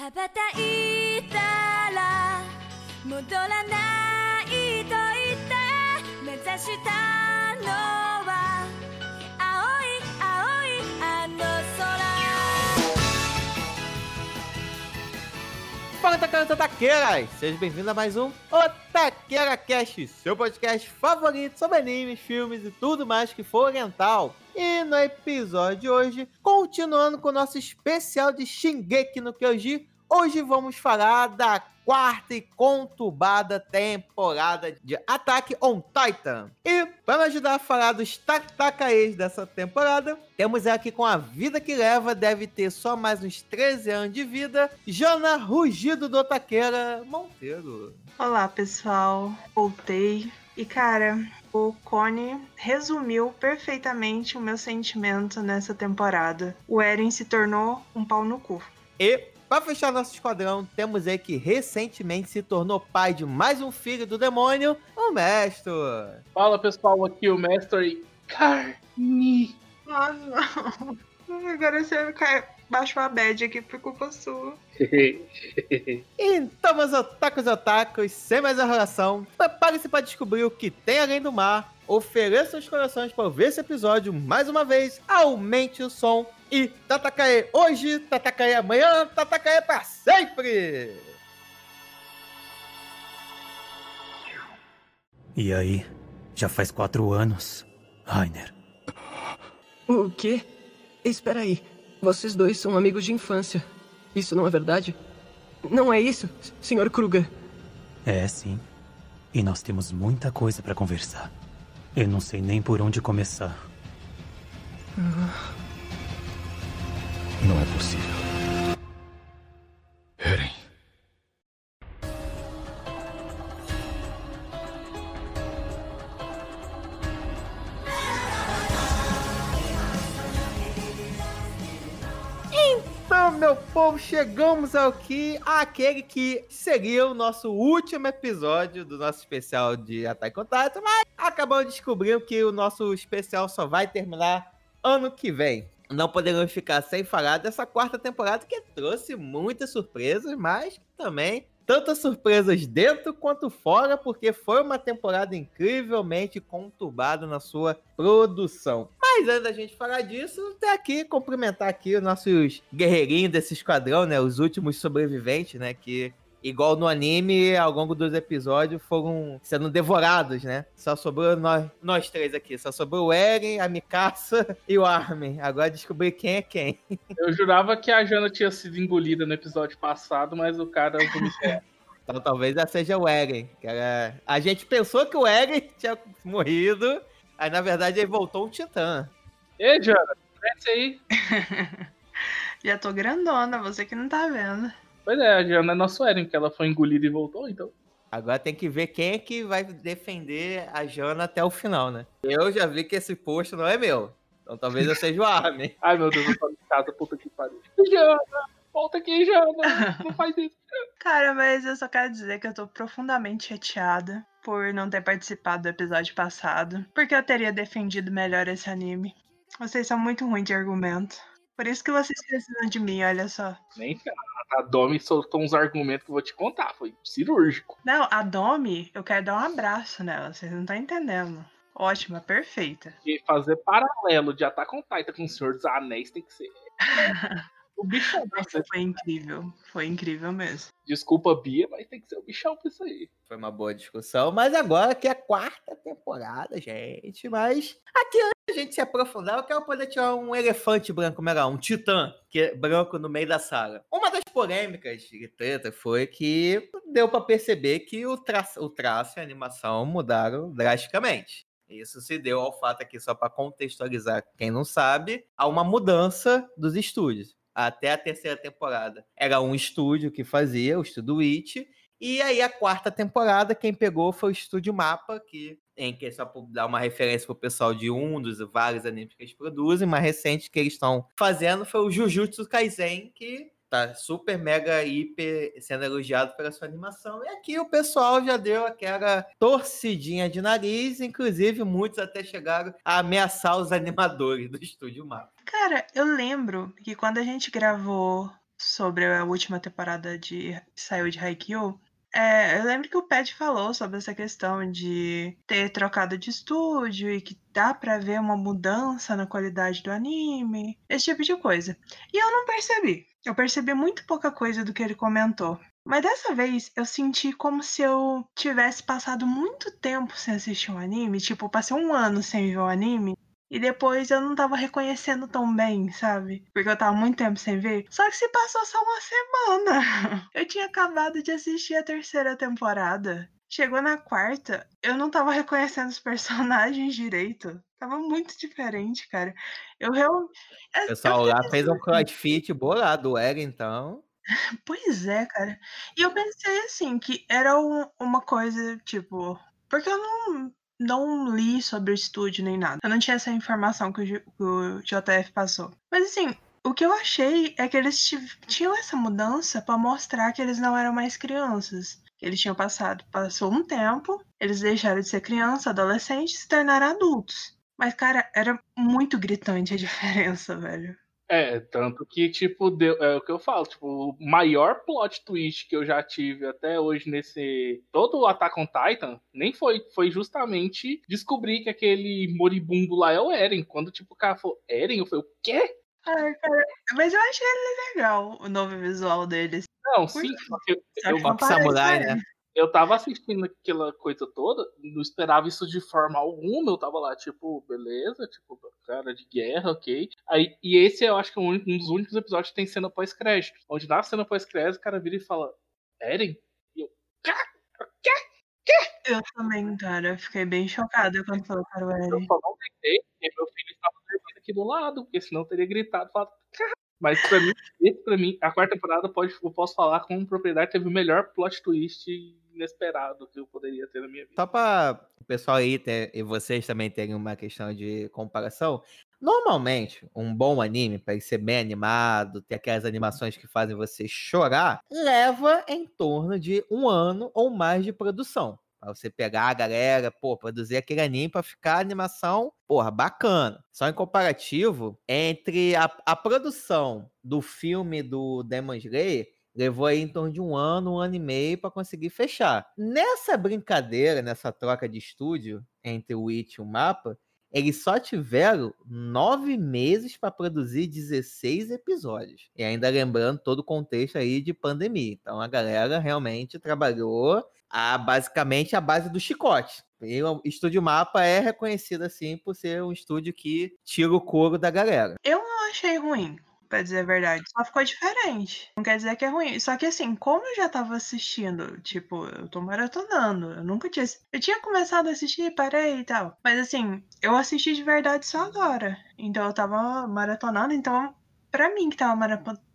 羽ばたいたら戻らないと言って目指したのは Fala, Tacanas Otaqueiras! Seja bem-vindo a mais um Otaqueira Cast, seu podcast favorito sobre animes, filmes e tudo mais que for oriental. E no episódio de hoje, continuando com o nosso especial de Shingeki no Kyoji, hoje vamos falar da quarta e conturbada temporada de Attack on Titan. E para me ajudar a falar dos Tatakaes dessa temporada, temos aqui com a vida que leva, deve ter só mais uns 13 anos de vida, Jana Rugido do Otaqueira Monteiro. Olá, pessoal. Voltei. E, cara, o Cone resumiu perfeitamente o meu sentimento nessa temporada. O Eren se tornou um pau no cu. E para fechar nosso esquadrão, temos aí que recentemente se tornou pai de mais um filho do demônio, o Mestre. Fala pessoal, aqui é o Mestre Carne. Ah, não. Agora você cai, baixou a bad aqui por culpa sua. Então, meus otakus e otakus, sem mais enrolação, prepare-se para descobrir o que tem além do mar, ofereça os corações para ver esse episódio mais uma vez, aumente o som e Tatakae hoje, Tatakae amanhã, Tatakae para sempre! E aí? Já faz quatro anos, Rainer. O quê? Espera aí. Vocês dois são amigos de infância. Isso não é verdade? Não é isso, Sr. Kruger? É sim. E nós temos muita coisa para conversar. Eu não sei nem por onde começar. Não é possível. Chegamos ao que aquele que seria o nosso último episódio do nosso especial de Attack on Titan, mas acabamos descobrindo que o nosso especial só vai terminar ano que vem. Não poderemos ficar sem falar dessa quarta temporada que trouxe muitas surpresas, mas também tantas surpresas dentro quanto fora, porque foi uma temporada incrivelmente conturbada na sua produção. Mas antes da gente falar disso, até aqui cumprimentar aqui os nossos guerreirinhos desse esquadrão, né? Os últimos sobreviventes, né? Que, igual no anime, ao longo dos episódios foram sendo devorados, né? Só sobrou nós, nós três aqui. Só sobrou o Eren, a Mikasa e o Armin. Agora descobri quem é quem. Eu jurava que a Jana tinha sido engolida no episódio passado, mas o cara vomitou. Então talvez ela seja o Eren. Era... A gente pensou que o Eren tinha morrido, aí na verdade ele voltou um titã. Ei, Jana, desce aí. Já tô grandona, você que não tá vendo. Pois é, a Jana é nosso Eren, que ela foi engolida e voltou, então. Agora tem que ver quem é que vai defender a Jana até o final, né? Eu já vi que esse posto não é meu. Então talvez eu seja o Armin. Ai, meu Deus, eu tô em casa, puta que pariu. Jana, volta aqui, Jana. Não faz isso. Cara, mas eu só quero dizer que eu tô profundamente chateada por não ter participado do episódio passado, porque eu teria defendido melhor esse anime. Vocês são muito ruins de argumento. Por isso que vocês precisam de mim, olha só. Nem. A Domi soltou uns argumentos que eu vou te contar. Foi cirúrgico. Não, a Domi, eu quero dar um abraço nela, vocês não estão entendendo. Ótima, perfeita. E fazer paralelo de Attack on Titan com o Senhor dos Anéis tem que ser. O bichão. pra Nossa, foi incrível. Foi incrível mesmo. Desculpa, Bia, mas tem que ser o bichão pra isso aí. Foi uma boa discussão, mas agora que é a quarta temporada, gente. Mas aqui antes da gente se aprofundar, eu quero poder tirar um elefante branco, melhor, um titã que é branco no meio da sala. Uma das polêmicas de treta foi que deu pra perceber que o traço, o traço e a animação mudaram drasticamente. Isso se deu ao fato aqui, só para contextualizar quem não sabe, a uma mudança dos estúdios. Até a terceira temporada. Era um estúdio que fazia, o estúdio It, e aí a quarta temporada, quem pegou foi o Estúdio Mapa, que em que só dar uma referência pro pessoal de um dos vários animes que eles produzem, mais recente que eles estão fazendo foi o Jujutsu Kaisen, que tá super mega hiper sendo elogiado pela sua animação. E aqui o pessoal já deu aquela torcidinha de nariz, inclusive muitos até chegaram a ameaçar os animadores do Estúdio Mapa. Cara, eu lembro que quando a gente gravou sobre a última temporada de saiu de Haikyuu, é, eu lembro que o Pet falou sobre essa questão de ter trocado de estúdio e que dá pra ver uma mudança na qualidade do anime, esse tipo de coisa. E eu não percebi. Eu percebi muito pouca coisa do que ele comentou. Mas dessa vez eu senti como se eu tivesse passado muito tempo sem assistir um anime, tipo, passei um ano sem ver um anime. E depois eu não tava reconhecendo tão bem, sabe? Porque eu tava muito tempo sem ver. Só que se passou só uma semana. Eu tinha acabado de assistir a terceira temporada. Chegou na quarta, eu não tava reconhecendo os personagens direito. Tava muito diferente, cara. Eu realmente. O pessoal lá fez um crossfit bolado, era então. Pois é, cara. E eu pensei assim, que era um, uma coisa, tipo. Porque eu não, não li sobre o estúdio nem nada. Eu não tinha essa informação que o, que o JF passou. Mas assim, o que eu achei é que eles tinham essa mudança para mostrar que eles não eram mais crianças. Eles tinham passado, passou um tempo, eles deixaram de ser criança, adolescente e se tornaram adultos. Mas, cara, era muito gritante a diferença, velho. É, tanto que, tipo, deu, é o que eu falo, tipo, o maior plot twist que eu já tive até hoje nesse. Todo o Attack on Titan nem foi, foi justamente descobrir que aquele moribundo lá é o Eren. Quando, tipo, o cara falou, Eren, eu falei, o quê? Ai, cara, mas eu achei ele legal, o novo visual deles. Não, sim, eu, eu, eu samurai, né? eu tava assistindo aquela coisa toda, não esperava isso de forma alguma, eu tava lá, tipo, beleza, tipo, cara de guerra, ok. Aí, e esse eu acho que é um, dos únicos episódios que tem cena pós-crédito, onde na cena pós-crédito o cara vira e fala, Eren? E eu, quê? Quê? Eu também, cara, eu fiquei bem chocada quando falou para o Eren. Eu só não gritei, porque meu filho estava dormindo aqui do lado, porque senão eu teria gritado, falado. Mas pra mim, esse pra mim, a quarta temporada pode, eu posso falar com propriedade, teve o melhor plot twist inesperado que eu poderia ter na minha vida. Só para o pessoal aí ter, e vocês também terem uma questão de comparação, normalmente um bom anime, para ele ser bem animado, ter aquelas animações que fazem você chorar, leva em torno de um ano ou mais de produção. Pra você pegar a galera, pô, produzir aquele anime pra ficar a animação, porra, bacana. Só em comparativo, entre a, a produção do filme do Demon Slayer Levou aí em torno de um ano, um ano e meio para conseguir fechar. Nessa brincadeira, nessa troca de estúdio entre o It e o Mapa, eles só tiveram nove meses para produzir 16 episódios. E ainda lembrando todo o contexto aí de pandemia. Então a galera realmente trabalhou a, basicamente a base do chicote. E o Estúdio Mapa é reconhecido assim por ser um estúdio que tira o couro da galera. Eu não achei ruim pra dizer a verdade. Só ficou diferente. Não quer dizer que é ruim. Só que assim, como eu já tava assistindo, tipo, eu tô maratonando. Eu nunca tinha. Eu tinha começado a assistir, parei e tal. Mas assim, eu assisti de verdade só agora. Então eu tava maratonando, então. Pra mim que tava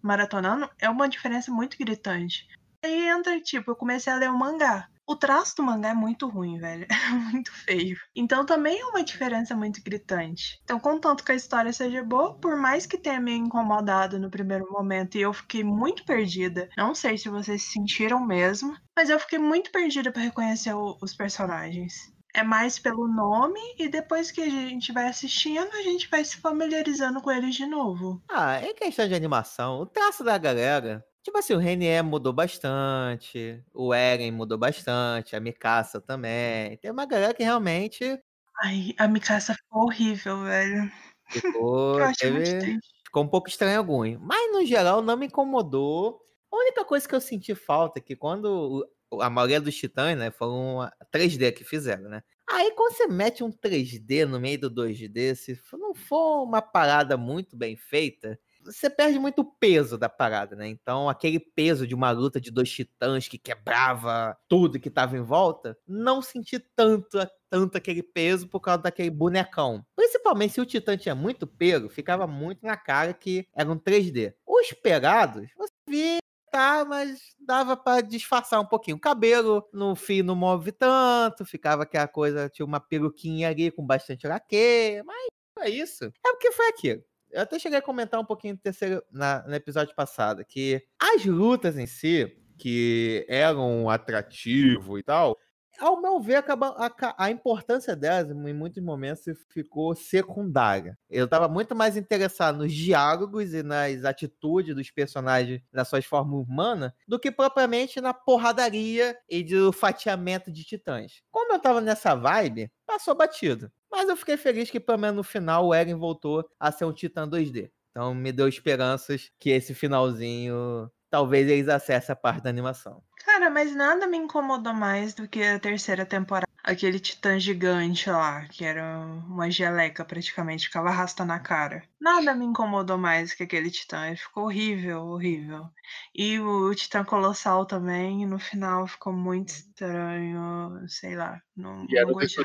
maratonando, é uma diferença muito gritante. Aí entra, tipo, eu comecei a ler o mangá. O traço do mangá é muito ruim, velho. É muito feio. Então também é uma diferença muito gritante. Então, contanto que a história seja boa, por mais que tenha me incomodado no primeiro momento e eu fiquei muito perdida. Não sei se vocês se sentiram mesmo, mas eu fiquei muito perdida para reconhecer o, os personagens. É mais pelo nome e depois que a gente vai assistindo, a gente vai se familiarizando com eles de novo. Ah, é questão de animação. O traço da galera Tipo assim, o Renier mudou bastante, o Eren mudou bastante, a Mikasa também. Tem uma galera que realmente. Ai, a Mikasa ficou horrível, velho. Ficou, teve, ficou um pouco estranho algum. Mas no geral não me incomodou. A única coisa que eu senti falta é que quando a maioria dos titãs, né, foram 3D que fizeram, né? Aí quando você mete um 3D no meio do 2D, se não for uma parada muito bem feita, você perde muito peso da parada, né? Então, aquele peso de uma luta de dois titãs que quebrava tudo que tava em volta, não senti tanto, tanto aquele peso por causa daquele bonecão. Principalmente se o titã tinha muito peso, ficava muito na cara que era um 3D. Os pegados, você via tá, mas dava para disfarçar um pouquinho. O cabelo no fio não move tanto, ficava aquela coisa, tinha uma peruquinha ali com bastante laque, mas é isso. É porque foi aquilo. Eu até cheguei a comentar um pouquinho no, terceiro, na, no episódio passado que as lutas em si, que eram atrativo e tal, ao meu ver, acaba, a, a, importância delas, em muitos momentos, ficou secundária. Eu estava muito mais interessado nos diálogos e nas atitudes dos personagens nas suas formas humanas do que propriamente na porradaria e do fatiamento de titãs. Como eu estava nessa vibe, passou batido. Mas eu fiquei feliz que, pelo menos no final, o Eren voltou a ser um titã 2D. Então me deu esperanças que esse finalzinho talvez eles acessem a parte da animação. Cara, mas nada me incomodou mais do que a terceira temporada. Aquele titã gigante lá, que era uma geleca praticamente, ficava arrastando a cara. Nada me incomodou mais que aquele titã. Ele ficou horrível, horrível. E o, o titã colossal também, no final ficou muito estranho, sei lá. Não, e era não gostei.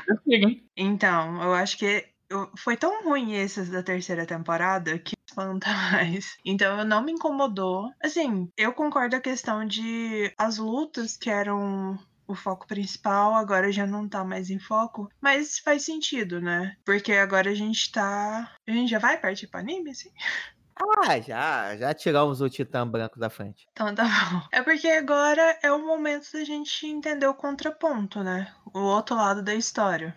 Então, eu acho que foi tão ruim esses da terceira temporada que espanta mais. Então não me incomodou. Assim, eu concordo a questão de as lutas que eram o foco principal agora já não tá mais em foco, mas faz sentido, né? Porque agora a gente tá. A gente já vai partir pro anime, assim? Ah, já, já tiramos o Titã Branco da frente. Então tá bom. É porque agora é o momento da gente entender o contraponto, né? O outro lado da história.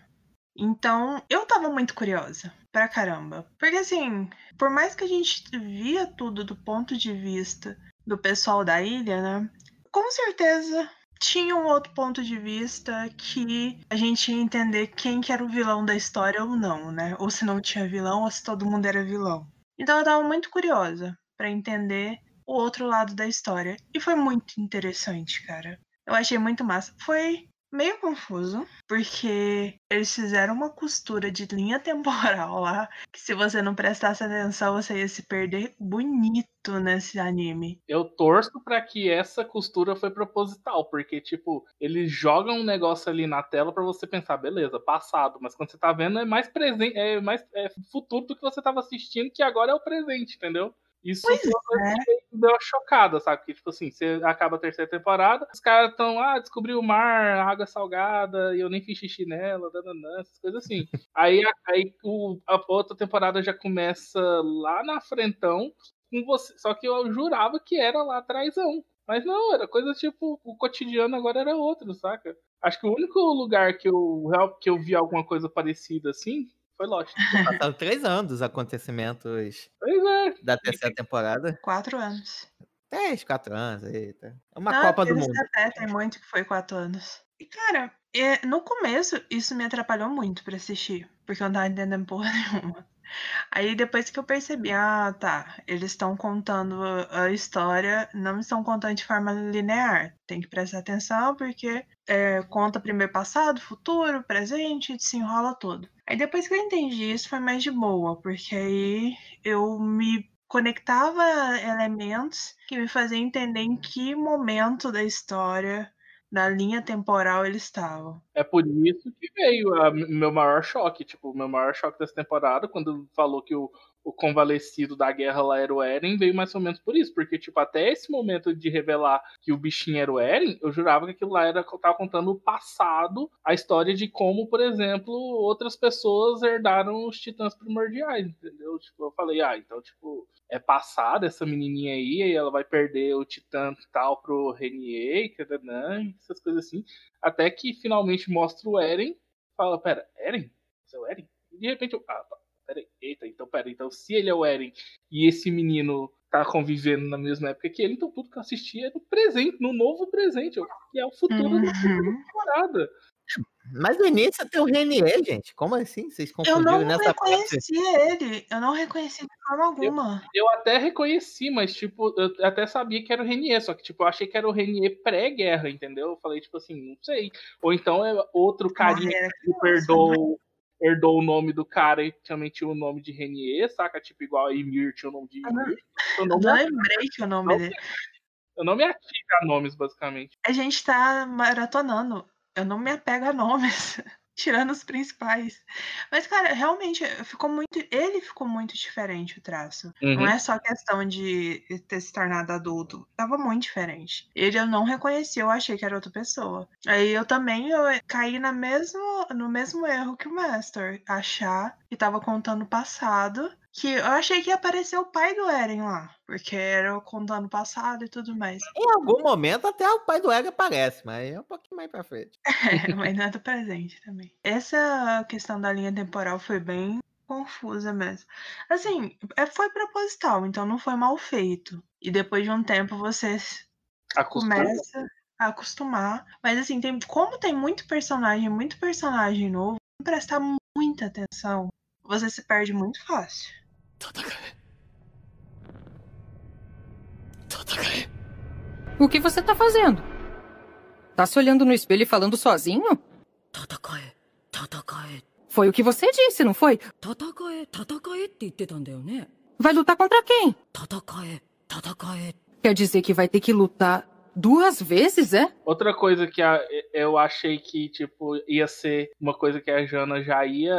Então, eu tava muito curiosa, pra caramba. Porque assim, por mais que a gente via tudo do ponto de vista do pessoal da ilha, né? Com certeza tinha um outro ponto de vista que a gente ia entender quem que era o vilão da história ou não, né? Ou se não tinha vilão, ou se todo mundo era vilão. Então eu tava muito curiosa para entender o outro lado da história. E foi muito interessante, cara. Eu achei muito massa. Foi meio confuso, porque eles fizeram uma costura de linha temporal lá, que se você não prestasse atenção, você ia se perder bonito nesse anime. Eu torço para que essa costura foi proposital, porque, tipo, eles jogam um negócio ali na tela para você pensar, beleza, passado, mas quando você tá vendo é mais presente, é mais é futuro do que você tava assistindo, que agora é o presente, entendeu? Isso pois é. deu uma chocada, sabe? Porque, tipo assim, você acaba a terceira temporada, os caras estão, ah, descobri o mar, a água salgada, e eu nem fiz xixi nela, dananã, essas coisas assim. aí aí o, a outra temporada já começa lá na frentão, com você. Só que eu jurava que era lá atrásão. Mas não, era coisa tipo, o cotidiano agora era outro, saca? Acho que o único lugar que eu, que eu vi alguma coisa parecida assim foi Lost. Passaram três anos os acontecimentos pois é. da terceira temporada. Quatro anos. Três, quatro anos. Eita. É uma ah, Copa do Mundo. Tem muito que foi quatro anos. E, cara, é, no começo, isso me atrapalhou muito pra assistir. Porque eu não tava entendendo porra nenhuma. Aí depois que eu percebi, ah, tá, eles estão contando a história, não estão contando de forma linear. Tem que prestar atenção porque é, conta primeiro passado, futuro, presente, se enrola todo. Aí depois que eu entendi isso foi mais de boa, porque aí eu me conectava elementos que me faziam entender em que momento da história na linha temporal eles estavam. É por isso que veio o meu maior choque. Tipo, o meu maior choque dessa temporada, quando falou que o, o convalescido da guerra lá era o Eren, veio mais ou menos por isso. Porque, tipo, até esse momento de revelar que o bichinho era o Eren, eu jurava que aquilo lá era tava contando o passado, a história de como, por exemplo, outras pessoas herdaram os titãs primordiais, entendeu? Tipo, eu falei, ah, então, tipo, é passada essa menininha aí, e ela vai perder o titã tal pro Renier, essas coisas assim. Até que finalmente mostra o Eren, fala, pera, Eren? Esse é o Eren? E de repente eu, ah, peraí, eita, então pera, então se ele é o Eren e esse menino tá convivendo na mesma época que ele, então tudo que eu assisti é no presente, no novo presente, que é o futuro uhum. da temporada. Mas no início tem o Renier, gente. Como assim? Vocês confundiram eu não nessa reconheci parte? ele. Eu não reconheci de forma alguma. Eu, eu, até reconheci, mas tipo, eu até sabia que era o Renier, só que tipo, eu achei que era o Renier pré-guerra, entendeu? Eu falei tipo assim, não sei. Ou então é outro carinha ah, que herdou, herdou o nome do cara e também tinha o nome de Renier, saca? Tipo, igual a Ymir tinha o nome de Ymir. Eu não, não lembrei que o nome dele. Eu não me ativo a nomes, basicamente. A gente tá maratonando eu não me apego a nomes, tirando os principais. Mas, cara, realmente ficou muito. Ele ficou muito diferente o traço. Uhum. Não é só questão de ter se tornado adulto. Tava muito diferente. Ele eu não reconheci, eu achei que era outra pessoa. Aí eu também eu caí na mesmo, no mesmo erro que o Master. Achar que tava contando o passado que eu achei que ia aparecer o pai do Eren lá, porque era contando o passado e tudo mais. Em algum momento até o pai do Eren aparece, mas é um pouquinho mais pra frente. É, mas não é do presente também. Essa questão da linha temporal foi bem confusa mesmo. Assim, é, foi proposital, então não foi mal feito. E depois de um tempo você Acostuma. começa a acostumar. Mas assim, tem, como tem muito personagem, muito personagem novo, prestar muita atenção, você se perde muito fácil. O que você tá fazendo? Tá se olhando no espelho e falando sozinho? Foi o que você disse, não foi? Vai lutar contra quem? Quer dizer que vai ter que lutar duas vezes, é? Outra coisa que eu achei que, tipo, ia ser uma coisa que a Jana já ia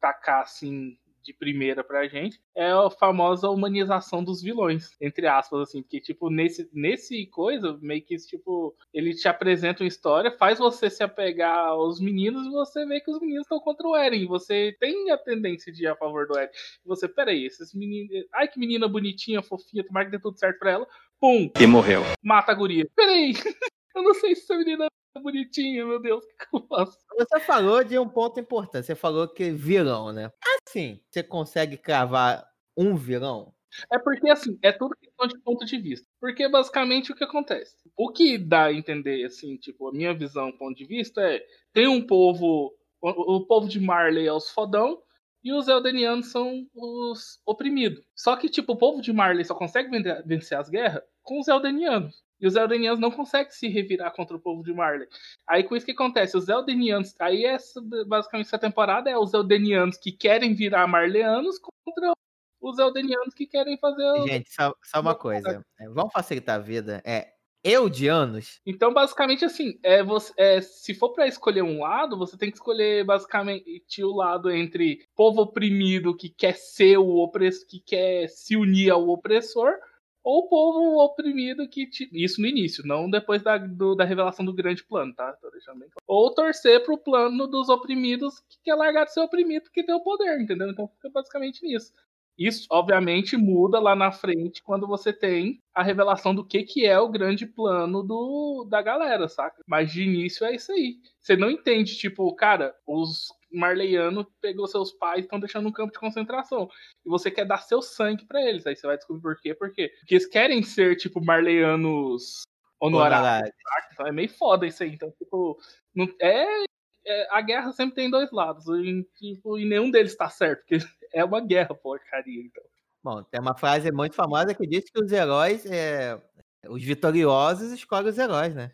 tacar assim de primeira pra gente, é a famosa humanização dos vilões, entre aspas, assim, porque, tipo, nesse, nesse coisa, meio que, tipo, ele te apresenta uma história, faz você se apegar aos meninos e você vê que os meninos estão contra o Eren, você tem a tendência de ir a favor do Eren. Você, peraí, esses meninos, ai que menina bonitinha, fofinha, tomara que dê tudo certo pra ela, pum, E morreu. mata a guria. Peraí, eu não sei se essa menina bonitinha, meu Deus, o que, que eu faço? Você falou de um ponto importante. Você falou que vilão, né? Assim, você consegue cravar um vilão? É porque, assim, é tudo questão de ponto de vista. Porque, basicamente, o que acontece? O que dá a entender, assim, tipo, a minha visão, ponto de vista é: tem um povo, o, povo de Marley é os fodão, e os Eldenianos são os oprimidos. Só que, tipo, o povo de Marley só consegue vencer as guerras com os Eldenianos. E os Eldenianos não conseguem se revirar contra o povo de Marley. Aí com isso que acontece, os Eldenianos. Aí essa, basicamente essa temporada é os Eldenianos que querem virar Marleanos contra os Eldenianos que querem fazer o. Gente, só, só uma coisa. é, vamos facilitar a vida. É Eudianos. Então, basicamente, assim, é você, é, se for pra escolher um lado, você tem que escolher basicamente o lado entre povo oprimido que quer ser o opressor, que quer se unir ao opressor, ou povo oprimido que. Isso no início, não depois da, do- da revelação do grande plano, tá? Tô deixando bem claro. Ou torcer pro plano dos oprimidos que quer largar de ser oprimido porque tem o poder, entendeu? Então fica basicamente nisso. Isso, obviamente, muda lá na frente quando você tem a revelação do que, que é o grande plano do, da galera, saca? Mas de início é isso aí. Você não entende, tipo, cara, os marleianos pegou seus pais e estão deixando um campo de concentração. E você quer dar seu sangue pra eles. Aí você vai descobrir por quê. Por quê? Porque eles querem ser, tipo, marleianos honorários. Então é meio foda isso aí. Então, tipo, não, é, é- a guerra sempre tem dois lados. E, tipo, e nenhum deles tá certo. Porque é uma guerra, porcaria. Então. Bom, tem uma frase muito famosa que diz que os heróis, é, os vitoriosos escolhem os heróis, né?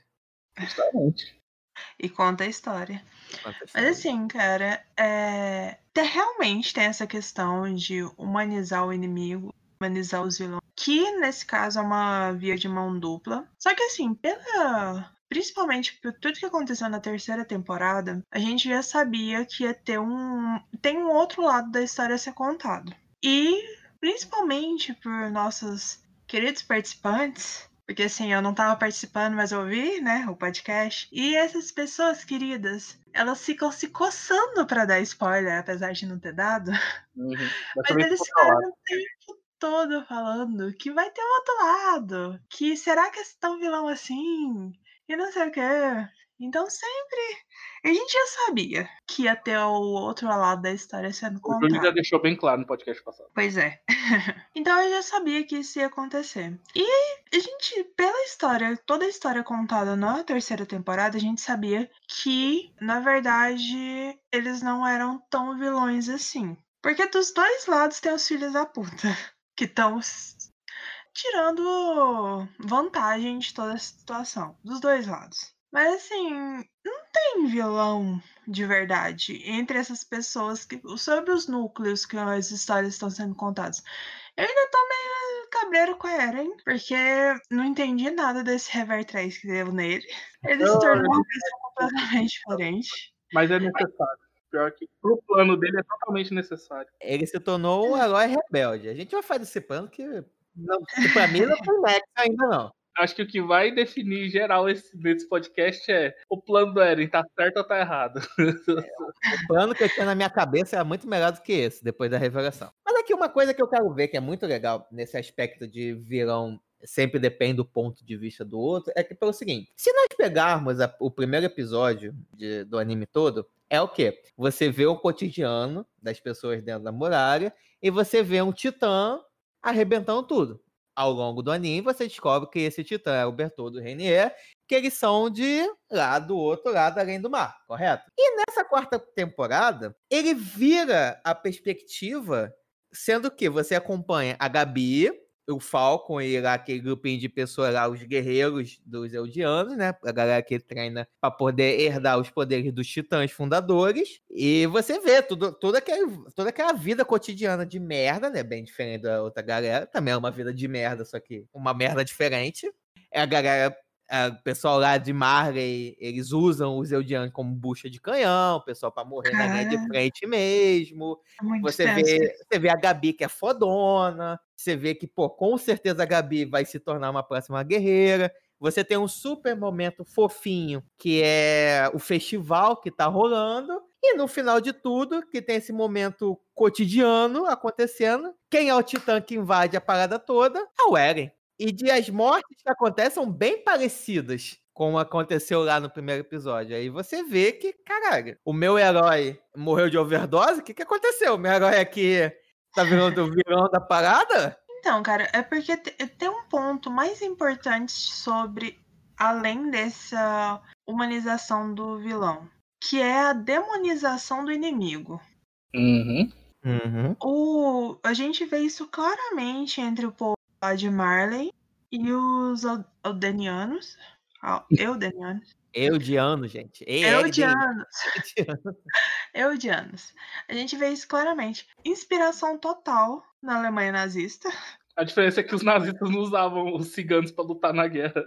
Justamente. E conta a história. Mas assim, cara, é... realmente tem essa questão de humanizar o inimigo, humanizar os vilões, que nesse caso é uma via de mão dupla. Só que assim, pela. Principalmente por tudo que aconteceu na terceira temporada, a gente já sabia que ia ter um. Tem um outro lado da história a ser contado. E principalmente por nossos queridos participantes, porque assim, eu não tava participando, mas eu ouvi, né, o podcast. E essas pessoas queridas, elas ficam se coçando pra dar spoiler, apesar de não ter dado. Uhum. Mas eles ficaram o tempo todo falando que vai ter um outro lado. Que será que é tão vilão assim? E não sei o quê. Então sempre. A gente já sabia que ia ter o outro lado da história sendo O Júlio já contado. deixou bem claro no podcast passado. Pois é. então eu já sabia que isso ia acontecer. E a gente, pela história, toda a história contada na terceira temporada, a gente sabia que, na verdade, eles não eram tão vilões assim. Porque dos dois lados tem os filhos da puta. Que estão tirando vantagem de toda a situação. Dos dois lados. Mas assim, não tem vilão de verdade entre essas pessoas que sobre os núcleos que as histórias estão sendo contadas. Eu ainda tô meio cabreiro com a Eren, porque não entendi nada desse Rever 3 que deu nele. Ele se tornou uma pessoa completamente diferente. Mas é necessário. Pior que pro plano dele é totalmente necessário. Ele se tornou um herói rebelde. A gente vai fazer esse plano que, não, pra mim não tem nexo ainda, não. Acho que o que vai definir em geral esse, nesse podcast é o plano do Eren, tá certo ou tá errado. O plano que eu tinha na minha cabeça era muito melhor do que esse, depois da revelação. Mas que uma coisa que eu quero ver que é muito legal nesse aspecto de vilão sempre depende do ponto de vista do outro, é que pelo seguinte, se nós pegarmos a- o primeiro episódio de- do anime todo, é o quê? Você vê o cotidiano das pessoas dentro da muralha e você vê um titã arrebentando tudo. Ao longo do anime, você descobre que esse titã é o Bertoldo Renier, que eles são de lá do outro lado, além do mar, correto? E nessa quarta temporada, ele vira a perspectiva, sendo que você acompanha a Gabi, o Falcon e lá aquele grupinho de pessoas lá, os guerreiros dos Eldianos, né? A galera que treina pra poder herdar os poderes dos titãs fundadores. E você vê tudo, toda, aquele, toda aquela vida cotidiana de merda, né? Bem diferente da outra galera. Também é uma vida de merda, só que uma merda diferente. É a galera. é, O pessoal lá de Marley, eles usam os Eldianos como bucha de canhão, o pessoal pra morrer na linha de frente mesmo. É Você vê, você vê a Gabi que é fodona. Você vê que, pô, com certeza a Gabi vai se tornar uma próxima guerreira. Você tem um super momento fofinho, que é o festival que tá rolando. E no final de tudo, que tem esse momento cotidiano acontecendo. Quem é o titã que invade a parada toda? É o Eren. E de as mortes que acontecem são bem parecidas como aconteceu lá no primeiro episódio. Aí você vê que, caralho, o meu herói morreu de overdose? O que, que aconteceu? O meu herói aqui tá virando o vilão da parada? Então, cara, é porque te- tem um ponto mais importante sobre, além dessa humanização do vilão, que é a demonização do inimigo. Uhum. Uhum. O, a gente vê isso claramente entre o povo lá de Marley e os Al- Aldenianos. Al- Eudenianos. Eu de ano, gente. É ELDN. Eudianos. Eudianos. A gente vê isso claramente. Inspiração total na Alemanha nazista. A diferença é que os nazistas não usavam os ciganos pra lutar na guerra.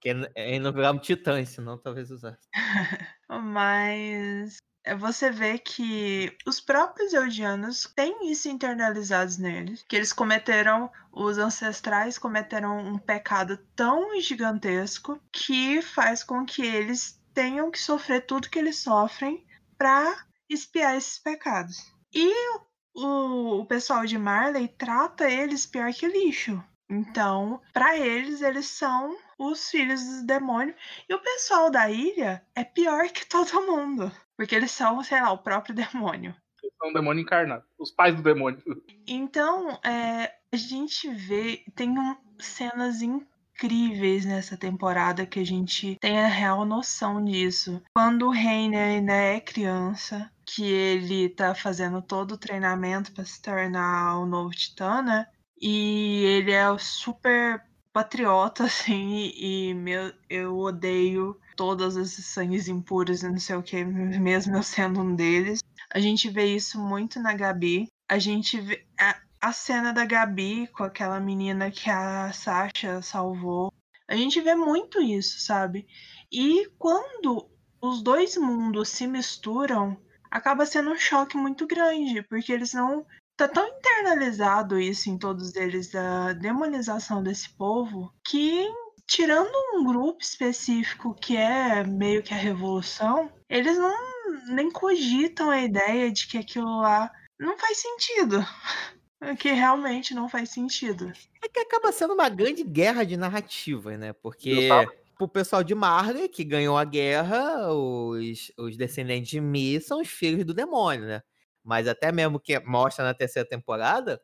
Que n- eh, não viramos titãs, senão talvez usasse. Mas você vê que os próprios eudianos têm isso internalizados neles, que eles cometeram, os ancestrais cometeram um pecado tão gigantesco que faz com que eles tenham que sofrer tudo que eles sofrem para expiar esses pecados. E o, o pessoal de Marley trata eles pior que lixo. Então, para eles, eles são os filhos do demônio. E o pessoal da ilha é pior que todo mundo. Porque eles são, sei lá, o próprio demônio. Eles são um demônio encarnado. Os pais do demônio. Então, é, a gente vê. Tem um- cenas incríveis nessa temporada que a gente tem a real noção disso. Quando o Reiner ainda é criança, que ele tá fazendo todo o treinamento para se tornar o novo Titã, né? E ele é super patriota, assim, e meu, eu odeio todos esses sangues impuros e não sei o que, mesmo eu sendo um deles. A gente vê isso muito na Gabi. A gente vê a, a cena da Gabi com aquela menina que a Sasha salvou. A gente vê muito isso, sabe? E quando os dois mundos se misturam, acaba sendo um choque muito grande, porque eles não. Tá tão internalizado isso em todos eles, da demonização desse povo, que tirando um grupo específico que é meio que a revolução, eles não nem cogitam a ideia de que aquilo lá não faz sentido. Que realmente não faz sentido. É que acaba sendo uma grande guerra de narrativa, né? Porque pro pessoal de Marley, que ganhou a guerra, os, os descendentes de Mi são os filhos do demônio, né? Mas até mesmo que mostra na terceira temporada,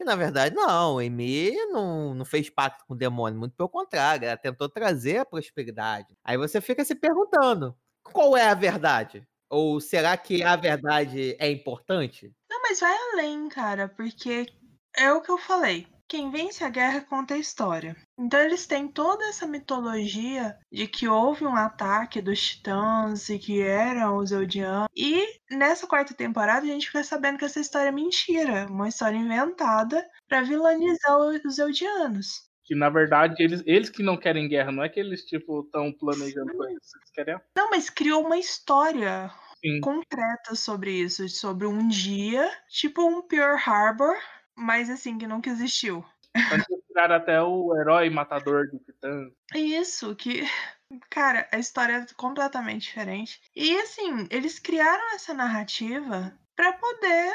que na verdade não, a Mi não, não fez pacto com o demônio, muito pelo contrário, ela tentou trazer a prosperidade. Aí você fica se perguntando, qual é a verdade? Ou será que a verdade é importante? Não, mas vai além, cara, porque é o que eu falei. Quem vence a guerra conta a história. Então eles têm toda essa mitologia de que houve um ataque dos titãs e que eram os Eldianos. E nessa quarta temporada a gente fica sabendo que essa história é mentira, uma história inventada pra vilanizar os Eldianos. Que na verdade eles, eles que não querem guerra, não é que eles tipo estão planejando coisas. Eles querem. Não, mas criou uma história Sim. concreta sobre isso, sobre um dia, tipo um Pearl Harbor, mas assim, que nunca existiu. Tiraram até o herói matador de titãs. Isso, que. Cara, a história é completamente diferente. E assim, eles criaram essa narrativa pra poder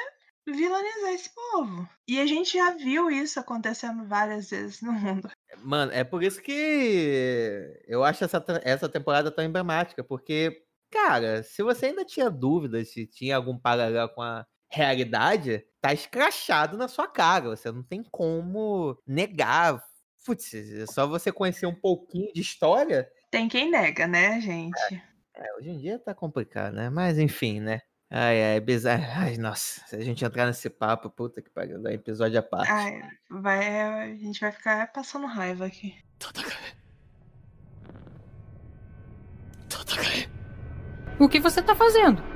vilanizar esse povo. E a gente já viu isso acontecendo várias vezes no mundo. Mano, é por isso que eu acho essa, essa temporada tão emblemática, porque, cara, se você ainda tinha dúvidas se tinha algum paralelo com a realidade, tá escrachado na sua cara. Você não tem como negar. Putz, é só você conhecer um pouquinho de história. Tem quem nega, né, gente? É, hoje em dia tá complicado, né? Mas enfim, né? Ai, ai, bizarro. Ai, nossa, se a gente entrar nesse papo, puta que pariu, dá episódio à parte. Ai, vai, a gente vai ficar passando raiva aqui. O que você tá fazendo?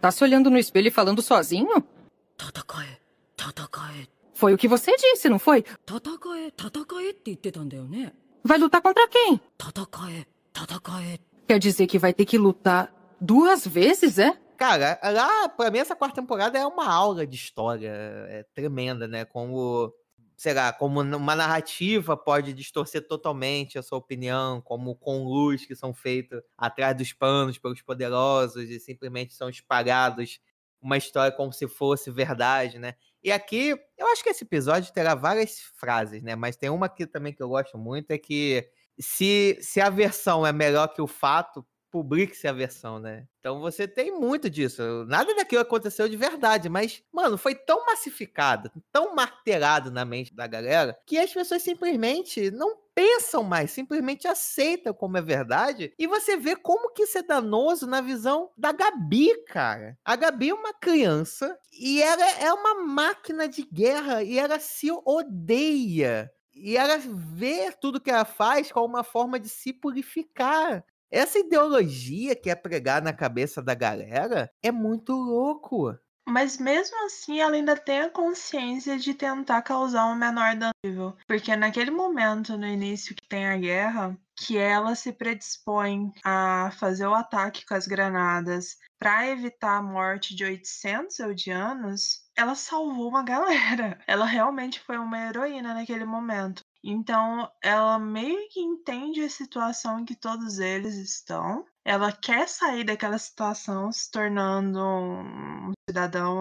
Tá se olhando no espelho e falando sozinho? Foi o que você disse, não foi? Vai lutar contra quem? Quer dizer que vai ter que lutar duas vezes, é? Cara, lá, pra mim, essa quarta temporada é uma aula de história é tremenda, né? Como sei lá, como uma narrativa pode distorcer totalmente a sua opinião, como com luz que são feitos atrás dos panos pelos poderosos e simplesmente são espalhados uma história como se fosse verdade, né? E aqui, eu acho que esse episódio terá várias frases, né? Mas tem uma aqui também que eu gosto muito, é que se, se a versão é melhor que o fato, publique-se a versão, né? Então você tem muito disso. Nada daquilo aconteceu de verdade, mas, mano, foi tão massificado, tão martelado na mente da galera, que as pessoas simplesmente não pensam mais, simplesmente aceitam como é verdade. E você vê como que isso é danoso na visão da Gabi, cara. A Gabi é uma criança e ela é uma máquina de guerra e ela se odeia. E ela vê tudo que ela faz como uma forma de se purificar. Essa ideologia que é pregada na cabeça da galera é muito louco. Mas mesmo assim, ela ainda tem a consciência de tentar causar um menor dano possível. Porque naquele momento, no início que tem a guerra, que ela se predispõe a fazer o ataque com as granadas para evitar a morte de 800 eldianos, ela salvou uma galera. Ela realmente foi uma heroína naquele momento. Então, ela meio que entende a situação em que todos eles estão. Ela quer sair daquela situação, se tornando um cidadão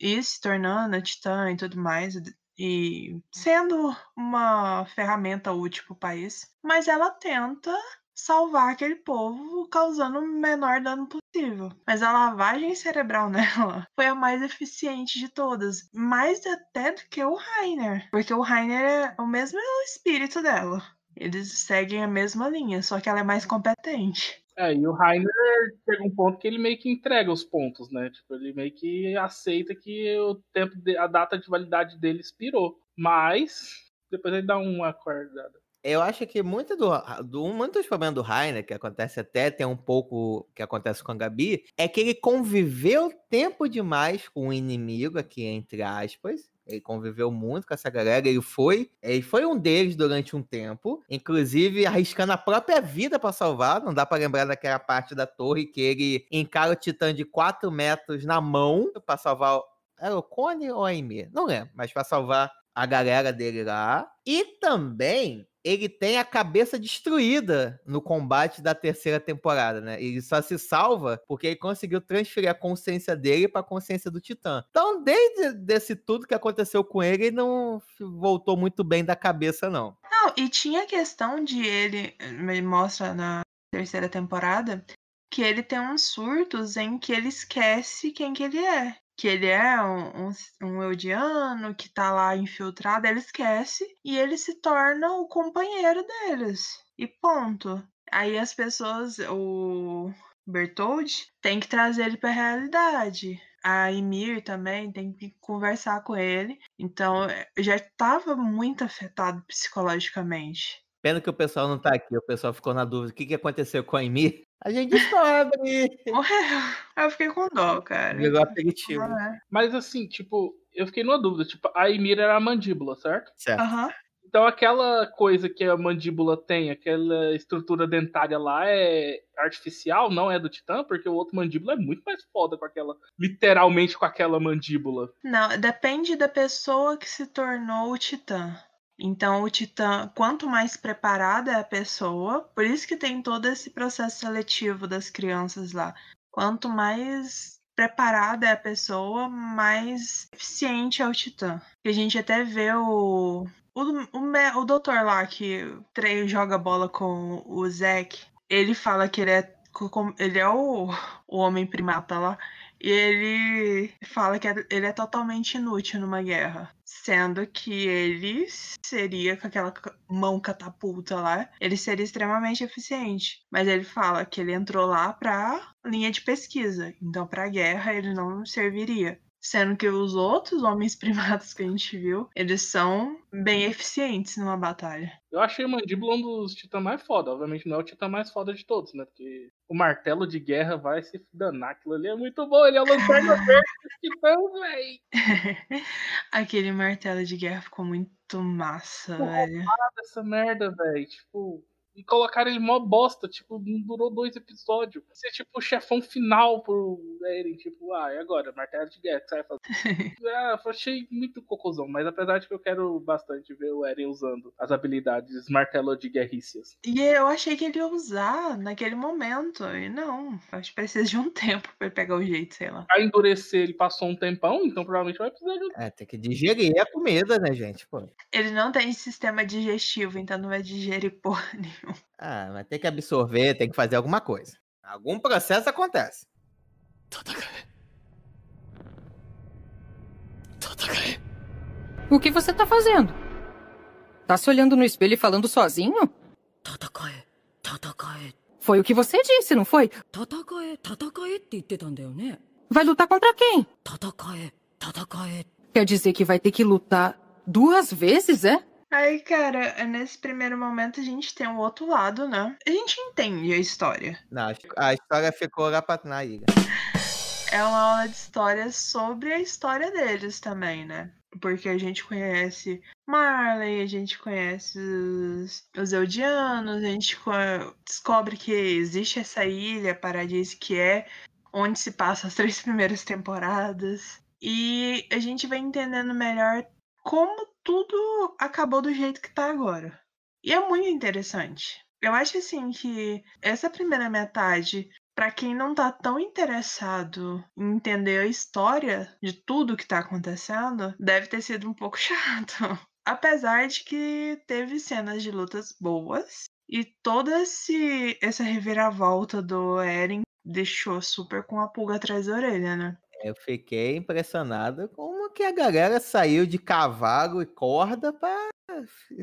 e se tornando a titã e tudo mais, e sendo uma ferramenta útil para o país. Mas ela tenta salvar aquele povo causando o menor dano possível. Mas a lavagem cerebral nela foi a mais eficiente de todas, mais até do que o Rainer, porque o Rainer é o mesmo espírito dela. Eles seguem a mesma linha, só que ela é mais competente. É, e o Rainer chega um ponto que ele meio que entrega os pontos, né? Tipo, ele meio que aceita que o tempo, de, a data de validade dele expirou. Mas depois ele dá uma acordada. Eu acho que muito do, do muito dos problemas do Rainer, que acontece até tem um pouco que acontece com a Gabi, é que ele conviveu tempo demais com o inimigo aqui entre aspas. Ele conviveu muito com essa galera. Ele foi, ele foi um deles durante um tempo, inclusive arriscando a própria vida para salvar. Não dá para lembrar daquela parte da torre que ele encara o Titã de 4 metros na mão para salvar. Era o Cone ou a Ymir? Não lembro, mas para salvar a galera dele lá. E também ele tem a cabeça destruída no combate da terceira temporada, né? Ele só se salva porque ele conseguiu transferir a consciência dele para a consciência do Titã. Então, desde desse tudo que aconteceu com ele, ele não voltou muito bem da cabeça, não. Não, e tinha a questão de ele, ele mostra na terceira temporada, que ele tem uns surtos em que ele esquece quem que ele é que ele é um, um, um Eldiano que tá lá infiltrado, ele esquece e ele se torna o companheiro deles. E ponto. Aí as pessoas, o Bertold, tem que trazer ele pra realidade. A Emir também tem que conversar com ele. Então, já estava muito afetado psicologicamente. Pena que o pessoal não tá aqui, o pessoal ficou na dúvida. O que, que aconteceu com a Emir? A gente descobre. Morreu. Eu fiquei com dó, cara. Virou aperitivo. Ah, Mas assim, tipo, eu fiquei numa dúvida. Tipo, a Ymir era a mandíbula, certo? Certo. Aham. Então aquela coisa que a mandíbula tem, aquela estrutura dentária lá é artificial, não é do Titã, porque o outro mandíbula é muito mais foda com aquela, literalmente com aquela mandíbula. Não, depende da pessoa que se tornou o Titã. Então, o Titã, quanto mais preparada é a pessoa, por isso que tem todo esse processo seletivo das crianças lá. Quanto mais preparada é a pessoa, mais eficiente é o Titã. E a gente até vê o. O, o, o doutor lá que tre- joga bola com o Zack, ele fala que ele é, ele é o, o homem primata lá. E ele fala que é- ele é totalmente inútil numa guerra. Sendo que ele seria, com aquela mão catapulta lá, ele seria extremamente eficiente. Mas ele fala que ele entrou lá pra linha de pesquisa. Então, pra guerra, ele não serviria. Sendo que os outros homens primatas que a gente viu, eles são bem eficientes numa batalha. Eu achei o Mandíbula um dos titãs mais foda. Obviamente não é o titã mais foda de todos, né? Porque o martelo de guerra vai se danar. Aquilo ali é muito bom. Ele é o lanterna verde dos titãs, véi. Aquele martelo de guerra ficou muito massa, Pô, velho. Essa merda, velho. Tipo. E colocaram ele mó bosta, tipo, não durou dois episódios. Ser tipo o chefão final pro Eren, tipo, ah, e agora? Martelo de guerra, o que você vai fazer? ah, eu achei muito cocôzão, mas apesar de que eu quero bastante ver o Eren usando as habilidades martelo de guerrícias. E eu achei que ele ia usar naquele momento. E não, acho que precisa de um tempo pra ele pegar o jeito, sei lá. Pra endurecer, ele passou um tempão, então provavelmente vai precisar de um É, tem que digerir a comida, né, gente? Pô. Ele não tem sistema digestivo, então não vai digerir porra nenhuma. Ah, mas tem que absorver, tem que fazer alguma coisa. Algum processo acontece. O que você tá fazendo? Tá se olhando no espelho e falando sozinho? Foi o que você disse, não foi? Vai lutar contra quem? Quer dizer que vai ter que lutar duas vezes, é? Aí, cara, nesse primeiro momento a gente tem o outro lado, né? A gente entende a história. Não, a história ficou lá pra na ilha. É uma aula de história sobre a história deles também, né? Porque a gente conhece Marley, a gente conhece os, os Eldianos, a gente co- descobre que existe essa ilha paradisíaca que é onde se passa as três primeiras temporadas. E a gente vai entendendo melhor como tudo acabou do jeito que tá agora. E é muito interessante. Eu acho assim que essa primeira metade Pra quem não tá tão interessado em entender a história de tudo que tá acontecendo, deve ter sido um pouco chato. Apesar de que teve cenas de lutas boas e toda esse, essa reviravolta do Eren deixou super com a pulga atrás da orelha, né? Eu fiquei impressionado como que a galera saiu de cavalo e corda pra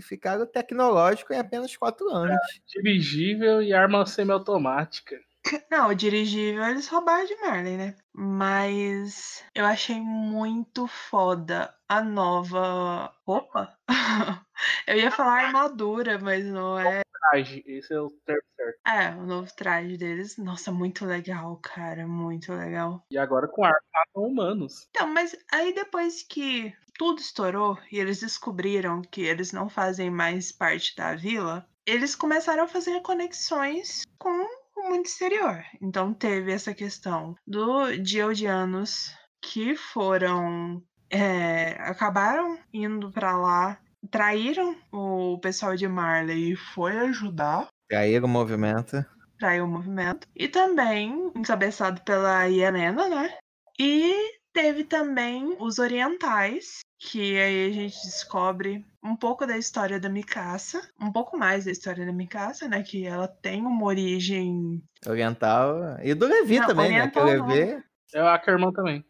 ficar tecnológico em apenas quatro anos. dirigível e arma semiautomática. Não, o dirigível eles roubaram de Marley, né? Mas eu achei muito foda a nova roupa. eu ia falar armadura, mas não é. Traje, esse é o termo certo. É, o novo traje deles. Nossa, muito legal, cara. Muito legal. E agora com arma matam humanos. Então, mas aí depois que tudo estourou e eles descobriram que eles não fazem mais parte da vila, eles começaram a fazer conexões com o mundo exterior. Então teve essa questão do de Eldianos que foram. é, acabaram indo pra lá, traíram o pessoal de Marley e foi ajudar. Traíram o movimento. Traiu o movimento. E também encabeçado pela Helena, né? E teve também os orientais, que aí a gente descobre um pouco da história da Mikasa, um pouco mais da história da Mikasa, né? Que ela tem uma origem. Oriental. E do Levi Não, também, né? Que o. Levi. É a Kerman também.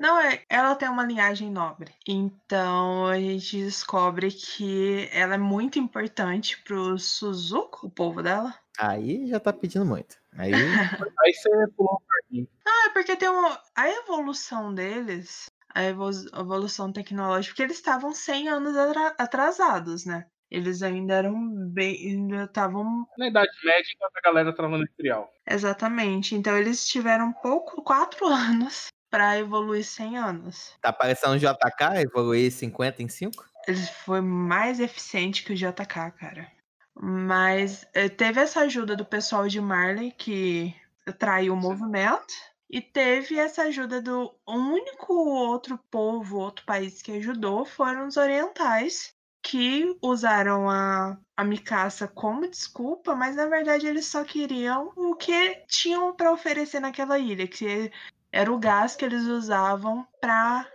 Não, é, ela tem uma linhagem nobre. Então a gente descobre que ela é muito importante pro Suzuko, o povo dela. Aí já tá pedindo muito. Aí. Aí você pulou um pouquinho. Ah, é porque tem uma, a evolução deles, a evo- evolução tecnológica, porque eles estavam 100 anos atra- atrasados, né? Eles ainda eram bem, ainda estavam Na Idade Média, enquanto a galera tava no industrial. exatamente. Então eles tiveram pouco, quatro anos para evoluir 100 anos. Tá parecendo um JK, evoluir 50 em 5? Ele foi mais eficiente que o JK, cara. Mas eh, teve essa ajuda do pessoal de Marley que traiu o movimento. E teve essa ajuda do único outro povo, outro país que ajudou foram os orientais, que usaram a, a Mikasa como desculpa, mas na verdade eles só queriam o que tinham para oferecer naquela ilha, que era o gás que eles usavam para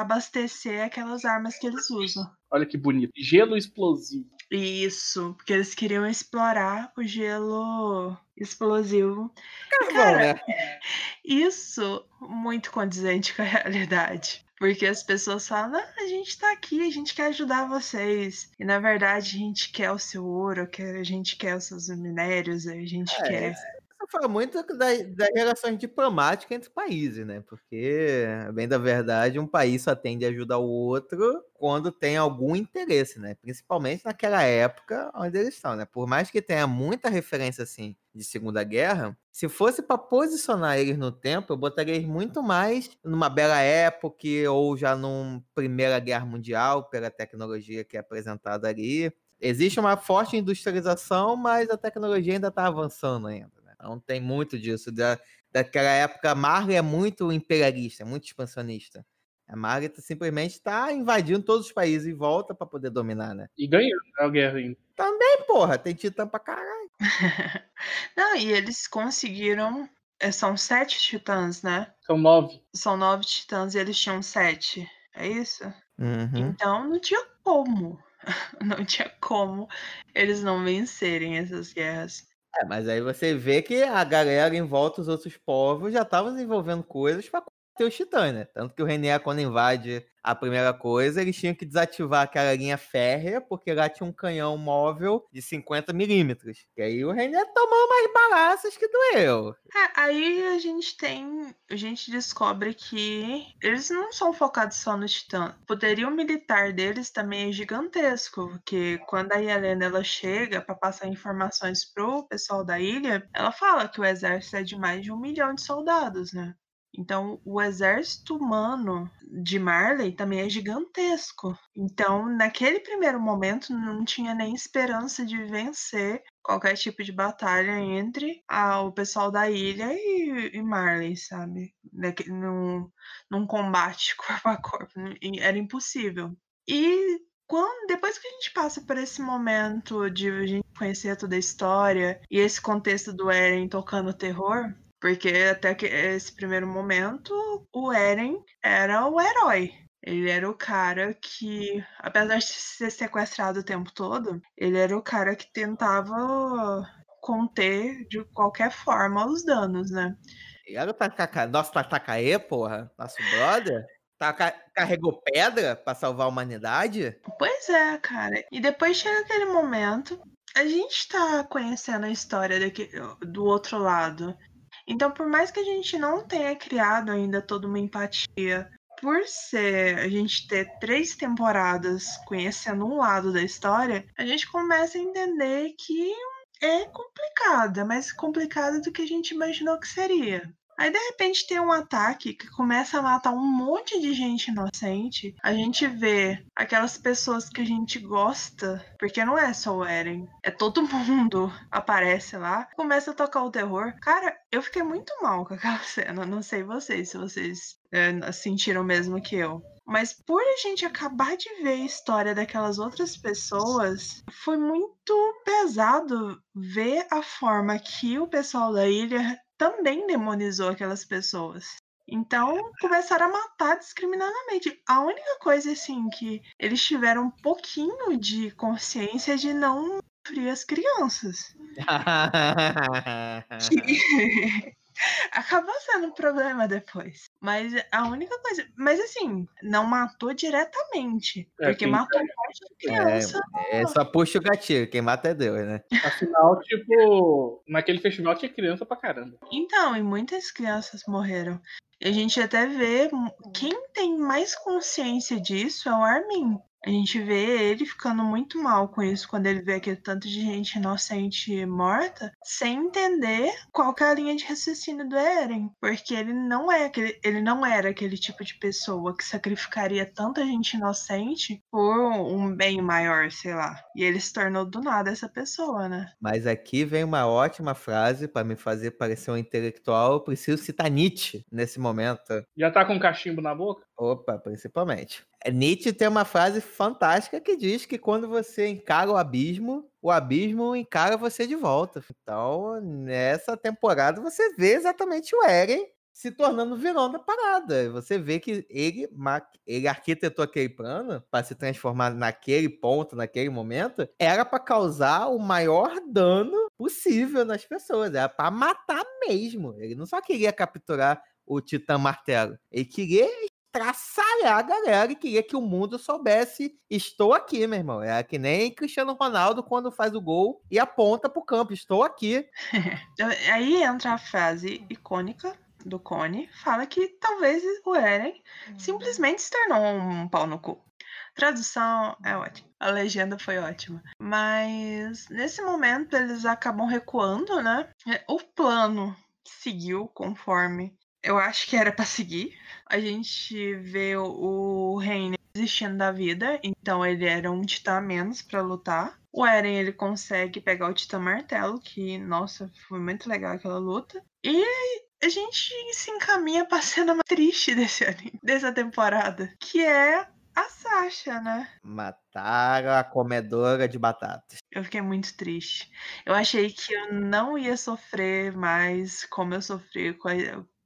abastecer aquelas armas que eles usam. Olha que bonito. Gelo explosivo. Isso, porque eles queriam explorar o gelo explosivo. Carvão, Cara, né? isso muito condizente com a realidade. Porque as pessoas falam, não, a gente tá aqui, a gente quer ajudar vocês. E na verdade a gente quer o seu ouro, quer- a gente quer os seus minérios, a gente É, quer. Fala muito da- das relações diplomáticas entre países, né? Porque, bem da verdade, um país só tende a ajudar o outro quando tem algum interesse, né? Principalmente naquela época onde eles estão, né? Por mais que tenha muita referência, assim, de Segunda Guerra, se fosse para posicionar eles no tempo, eu botaria eles muito mais numa bela época ou já numa Primeira Guerra Mundial, pela tecnologia que é apresentada ali. Existe uma forte industrialização, mas a tecnologia ainda está avançando ainda. Né? Então tem muito disso. Da, daquela época, a Marley é muito imperialista, muito expansionista. A Marley tá- simplesmente está invadindo todos os países e volta para poder dominar, né? E ganhando a guerra ainda. Também, porra, tem titã pra caralho. Não, e eles conseguiram. é, São sete titãs, né? São nove. São nove titãs e eles tinham sete. É isso? Uhum. Então não tinha como. Não tinha como eles não vencerem essas guerras. É, mas aí você vê que a galera em volta, os outros povos, já estavam desenvolvendo coisas pra ter os titãs, né? Tanto que o Renier, quando invade a primeira coisa, eles tinham que desativar aquela linha férrea, porque lá tinha um canhão móvel de 50 milímetros. E aí o Renier tomou mais balaças que doeu. É, aí a gente tem. A gente descobre que eles não são focados só no Titã. O poderio militar deles também é gigantesco. Porque quando a Helena ela chega para passar informações pro pessoal da ilha, ela fala que o exército é de mais de um milhão de soldados, né? Então, o exército humano de Marley também é gigantesco. Então, naquele primeiro momento, não tinha nem esperança de vencer qualquer tipo de batalha entre ah, o pessoal da ilha e, e Marley, sabe? Num, num combate corpo a corpo. Era impossível. E quando, depois que a gente passa por esse momento de a gente conhecer toda a história e esse contexto do Eren tocando terror, porque até que esse primeiro momento o Eren era o herói. Ele era o cara que, apesar de ser sequestrado o tempo todo, ele era o cara que tentava conter de qualquer forma os danos, né? E era o Takaka, nosso Tatakae, porra, nosso brother, taca- carregou pedra pra salvar a humanidade. Pois é, cara. E depois chega aquele momento, a gente tá conhecendo a história daqui, do outro lado. Então, por mais que a gente não tenha criado ainda toda uma empatia, por ser a gente ter três temporadas conhecendo um lado da história, a gente começa a entender que é complicado, é mais complicado do que a gente imaginou que seria. Aí de repente tem um ataque que começa a matar um monte de gente inocente. A gente vê aquelas pessoas que a gente gosta, porque não é só o Eren, é todo mundo aparece lá, começa a tocar o terror. Cara, eu fiquei muito mal com aquela cena. Não sei vocês, se vocês é, sentiram mesmo que eu. Mas por a gente acabar de ver a história daquelas outras pessoas, foi muito pesado ver a forma que o pessoal da ilha também demonizou aquelas pessoas. Então, começaram a matar discriminadamente. A única coisa, assim, que eles tiveram um pouquinho de consciência é de não ferir as crianças. Que acabou sendo um problema depois. Mas a única coisa. Mas assim, não matou diretamente. É, Porque matou um monte de criança. É, só puxa o gatilho, quem mata é Deus, né? Afinal, tipo, naquele festival tinha criança pra caramba. Então, e muitas crianças morreram. E a gente até vê hum, quem tem mais consciência disso é o Armin. A gente vê ele ficando muito mal com isso quando ele vê aquele tanto de gente inocente morta, sem entender qual que é a linha de raciocínio do Eren, porque ele não é aquele, ele não era aquele tipo de pessoa que sacrificaria tanta gente inocente por um bem maior, sei lá. E ele se tornou do nada essa pessoa, né? Mas aqui vem uma ótima frase para me fazer parecer um intelectual. Eu preciso citar Nietzsche nesse momento. Já tá com cachimbo na boca? Opa, principalmente. É, Nietzsche tem uma frase fantástica que diz que quando você encara o abismo, o abismo encara você de volta. Então, nessa temporada, você vê exatamente o Eren se tornando vilão da parada. Você vê que ele, ele arquitetou aquele plano para se transformar naquele ponto, naquele momento, era para causar o maior dano possível nas pessoas, era para matar mesmo. Ele não só queria capturar o Titã Martelo, ele queria traçalhar a galera e queria que o mundo soubesse: estou aqui, meu irmão. É que nem Cristiano Ronaldo quando faz o gol e aponta pro campo: estou aqui. Aí entra a frase icônica do Cone, fala que talvez o Eren simplesmente se tornou um pau no cu. Tradução é ótima. A legenda foi ótima. Mas nesse momento eles acabam recuando, né? É, O plano seguiu conforme eu acho que era pra seguir. A gente vê o- o Reine desistindo da vida, então ele era um titã a menos pra lutar. O Eren ele consegue pegar o titã martelo, que nossa, foi muito legal aquela luta. E a gente se encaminha pra cena mais triste desse anime, dessa temporada, que é a Sasha, né? Mataram a comedora de batatas. Eu fiquei muito triste. Eu achei que eu não ia sofrer mais como eu sofri com a,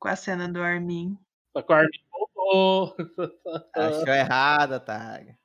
com a cena do Armin. Só que o Armin voltou. Achou errado, Taga.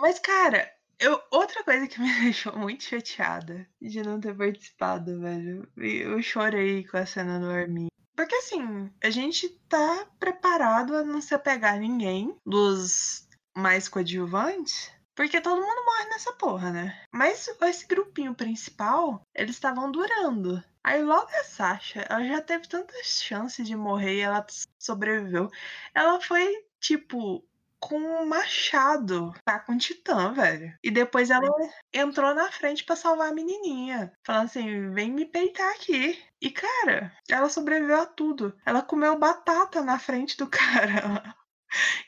Mas, cara, eu, outra coisa que me deixou muito chateada de não ter participado, velho. Eu chorei com a cena do Armin. Porque assim, a gente tá preparado a não se apegar a ninguém dos mais coadjuvantes. Porque todo mundo morre nessa porra, né? Mas esse grupinho principal, eles estavam durando. Aí logo a Sasha, ela já teve tantas chances de morrer e ela sobreviveu. Ela foi, tipo, com um machado, tá com titã, velho. E depois ela entrou na frente pra salvar a menininha, falando assim: "Vem me peitar aqui". E cara, ela sobreviveu a tudo. Ela comeu batata na frente do cara.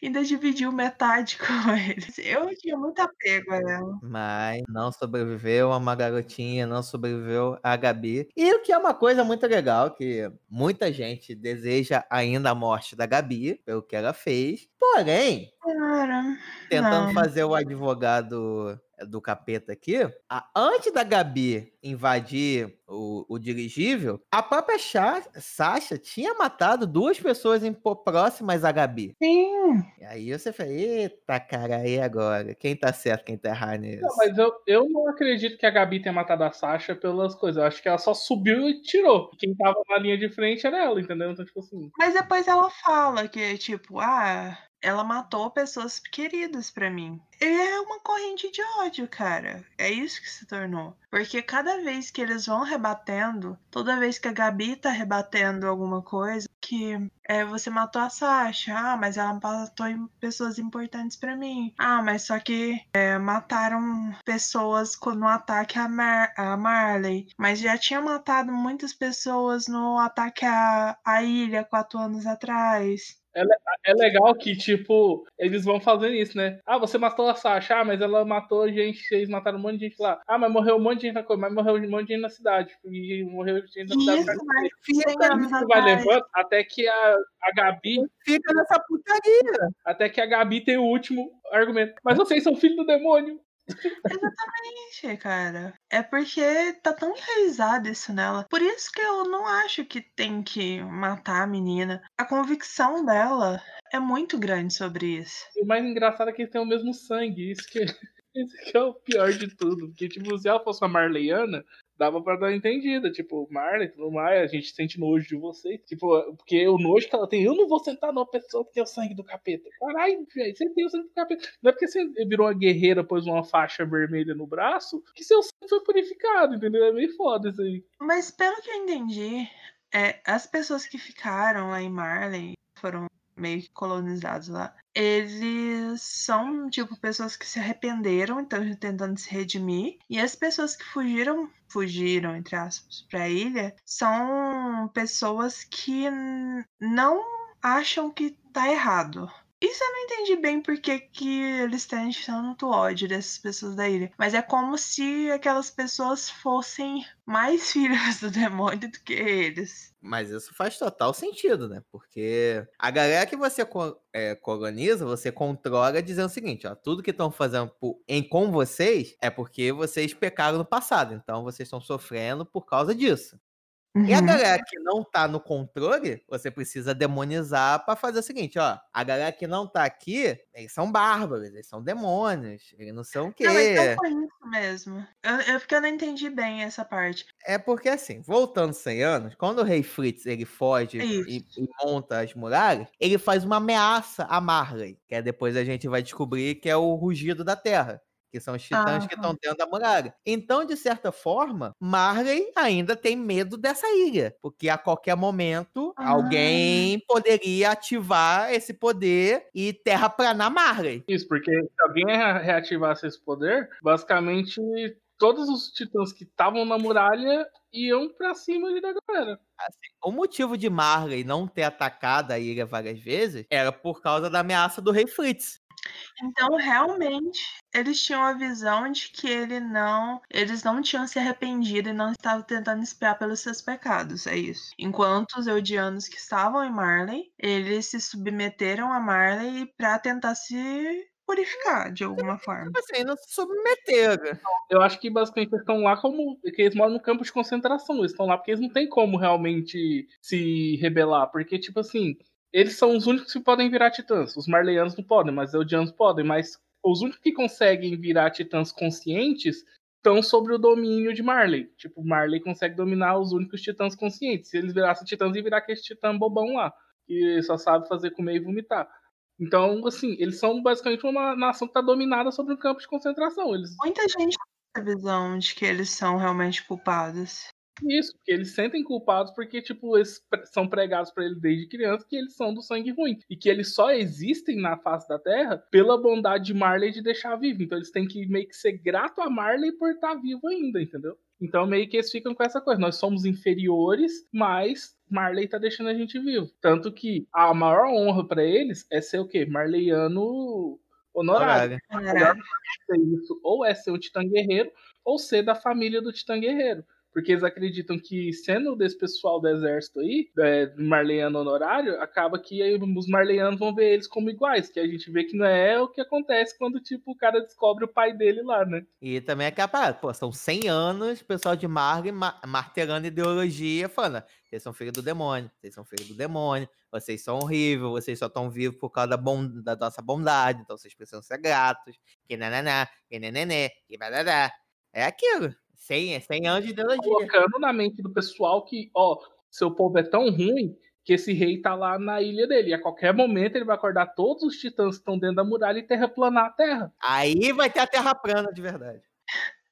Ainda dividiu metade com ele. Eu tinha muito apego a ela. Mas não sobreviveu a uma garotinha, não sobreviveu a Gabi. E o que é uma coisa muito legal, que muita gente deseja ainda a morte da Gabi, pelo que ela fez. Porém, Cara, tentando não. fazer o advogado do capeta aqui, a- antes da Gabi invadir o, o dirigível, a própria Cha- Sasha tinha matado duas pessoas impo- próximas à Gabi. Sim. E aí você fala, eita, cara, aí agora? Quem tá certo, quem tá errado nisso? Não, mas eu, eu não acredito que a Gabi tenha matado a Sasha pelas coisas. Eu acho que ela só subiu e tirou. Quem tava na linha de frente era ela, entendeu? Então, tipo assim. Mas depois ela fala que, tipo, ah, ela matou pessoas queridas pra mim. É uma corrente de ódio, cara. É isso que se tornou. Porque cada vez que eles vão rebatendo, toda vez que a Gabi tá rebatendo alguma coisa, que é, você matou a Sasha, ah, mas ela matou pessoas importantes pra mim. Ah, mas só que é, mataram pessoas no ataque a, Mar a Marley. Mas já tinha matado muitas pessoas no ataque à, à ilha quatro anos atrás. É legal que, tipo, eles vão fazendo isso, né? Ah, você matou a Sasha, ah, mas ela matou gente, vocês mataram um monte de gente lá. Ah, mas morreu um monte de gente na coisa, mas morreu um monte de gente na cidade. E morreu gente na cidade. isso vai Fica, 100 anos Isso vai levando até que a, a Gabi. fica nessa putaria. Até que a Gabi tem o último argumento. Mas vocês são filho do demônio. Exatamente, cara. É porque tá tão enraizado isso nela. Por isso que eu não acho que tem que matar a menina. A convicção dela é muito grande sobre isso. E o mais engraçado é que eles têm o mesmo sangue. Isso que, isso que é o pior de tudo. Porque, tipo, se ela fosse uma Marleyana, dava pra dar entendida. Tipo, Marley, tudo mais, a gente sente nojo de vocês. Tipo, porque o nojo que ela tem, eu não vou sentar numa pessoa que tem o sangue do capeta. Caralho, velho, você tem o sangue do capeta. Não é porque você virou uma guerreira, pôs uma faixa vermelha no braço, que seu sangue foi purificado, entendeu? É meio foda isso aí. Mas pelo que eu entendi, é, as pessoas que ficaram lá em Marley foram meio que colonizados lá. Eles são, tipo, pessoas que se arrependeram, então tentando se redimir. E as pessoas que fugiram, fugiram, entre aspas, pra ilha, são pessoas que não acham que tá errado. Isso eu não entendi bem porque que eles têm tanto ódio dessas pessoas da ilha. Mas é como se aquelas pessoas fossem mais filhas do demônio do que eles. Mas isso faz total sentido, né? Porque a galera que você é, coloniza, você controla dizendo o seguinte, ó, tudo que estão fazendo por- em com vocês é porque vocês pecaram no passado, então vocês estão sofrendo por causa disso. E a Uhum. galera que não tá no controle, você precisa demonizar pra fazer o seguinte, ó. A galera que não tá aqui, eles são bárbaros, eles são demônios, eles não são o quê? Não, não foi isso mesmo. Eu, eu, porque eu não entendi bem essa parte. É porque assim, voltando 100 anos, quando o rei Fritz ele foge e, e monta as muralhas, ele faz uma ameaça a Marley, que é depois a gente vai descobrir que é o rugido da terra. Que são os titãs que Aham. estão dentro da muralha. Então, de certa forma, Marley ainda tem medo dessa ilha. Porque a qualquer momento Ah. alguém poderia ativar esse poder e terraplanar Marley. Isso, porque se alguém re- reativasse esse poder, basicamente todos os titãs que estavam na muralha iam pra cima ali da galera. O motivo de Marley não ter atacado a ilha várias vezes era por causa da ameaça do rei Fritz. Então, realmente, eles tinham a visão de que ele não, eles não tinham se arrependido e não estavam tentando espiar pelos seus pecados, é isso. Enquanto os Eldianos que estavam em Marley, eles se submeteram a Marley para tentar se purificar de alguma forma. Tipo assim, não se submeteram. Eu acho que basicamente eles estão lá como. que eles moram no campo de concentração. Eles estão lá porque eles não têm como realmente se rebelar. Porque, tipo assim, eles são os únicos que podem virar titãs. Os marleyanos não podem, mas os eldianos podem. Mas os únicos que conseguem virar titãs conscientes estão sobre o domínio de Marley. Tipo, Marley consegue dominar os únicos titãs conscientes. Se eles virassem titãs, ia virar aquele titã bobão lá. Que só sabe fazer comer e vomitar. Então, assim, eles são basicamente uma nação que está dominada sobre um campo de concentração. Eles Muita gente tem essa visão de que eles são realmente culpados. Isso, porque eles sentem culpados porque, tipo, eles são pregados pra ele desde criança que eles são do sangue ruim. E que eles só existem na face da Terra pela bondade de Marley de deixar vivo. Então eles têm que meio que ser grato a Marley por estar vivo ainda, entendeu? Então meio que eles ficam com essa coisa. Nós somos inferiores, mas Marley tá deixando a gente vivo. Tanto que a maior honra pra eles é ser o quê? Marleyano honorário. Isso ou é ser um titã guerreiro ou ser da família do titã guerreiro. Porque eles acreditam que, sendo desse pessoal do exército aí, é, do Marleyano honorário, acaba que aí os Marleyanos vão ver eles como iguais. Que a gente vê que não é o que acontece quando, tipo, o cara descobre o pai dele lá, né? E também é parada, pô, são 100 anos, o pessoal de Marley ma martelando ideologia, falando, vocês são filhos do demônio, vocês são filhos do demônio, vocês são horríveis, vocês só estão vivos por causa da, da nossa bondade, então vocês precisam ser gratos, que nananá, que nenené, que badadá. É aquilo, 100, é 100 anos de ideologia. Colocando na mente do pessoal que, ó, seu povo é tão ruim que esse rei tá lá na ilha dele. E a qualquer momento ele vai acordar todos os titãs que estão dentro da muralha e terraplanar a terra. Aí vai ter a terra plana de verdade.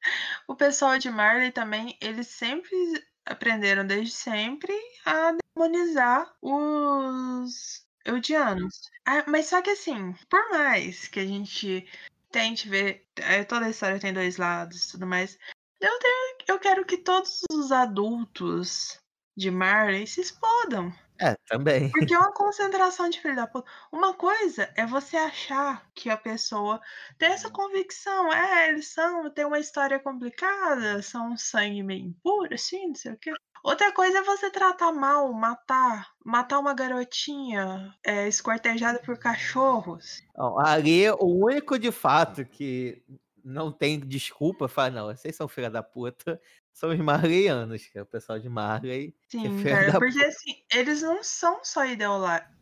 O pessoal de Marley também, eles sempre aprenderam desde sempre a demonizar os Eldianos. Ah, mas só que assim, por mais que a gente tente ver, eh, toda a história tem dois lados e tudo mais, eu, tenho- eu quero que todos os adultos de Marley se explodam. É, também. Porque é uma concentração de filho da puta. Uma coisa é você achar que a pessoa tem essa convicção. É, eles são, tem uma história complicada, são um sangue meio impuro, assim, não sei o quê. Outra coisa é você tratar mal, matar, matar uma garotinha é, esquartejada por cachorros. Bom, ali, o único de fato que não tem desculpa, fala, não, vocês são filha da puta, são os marleyanos, que é o pessoal de Marley. é Sim, filha cara, porque assim, eles não são só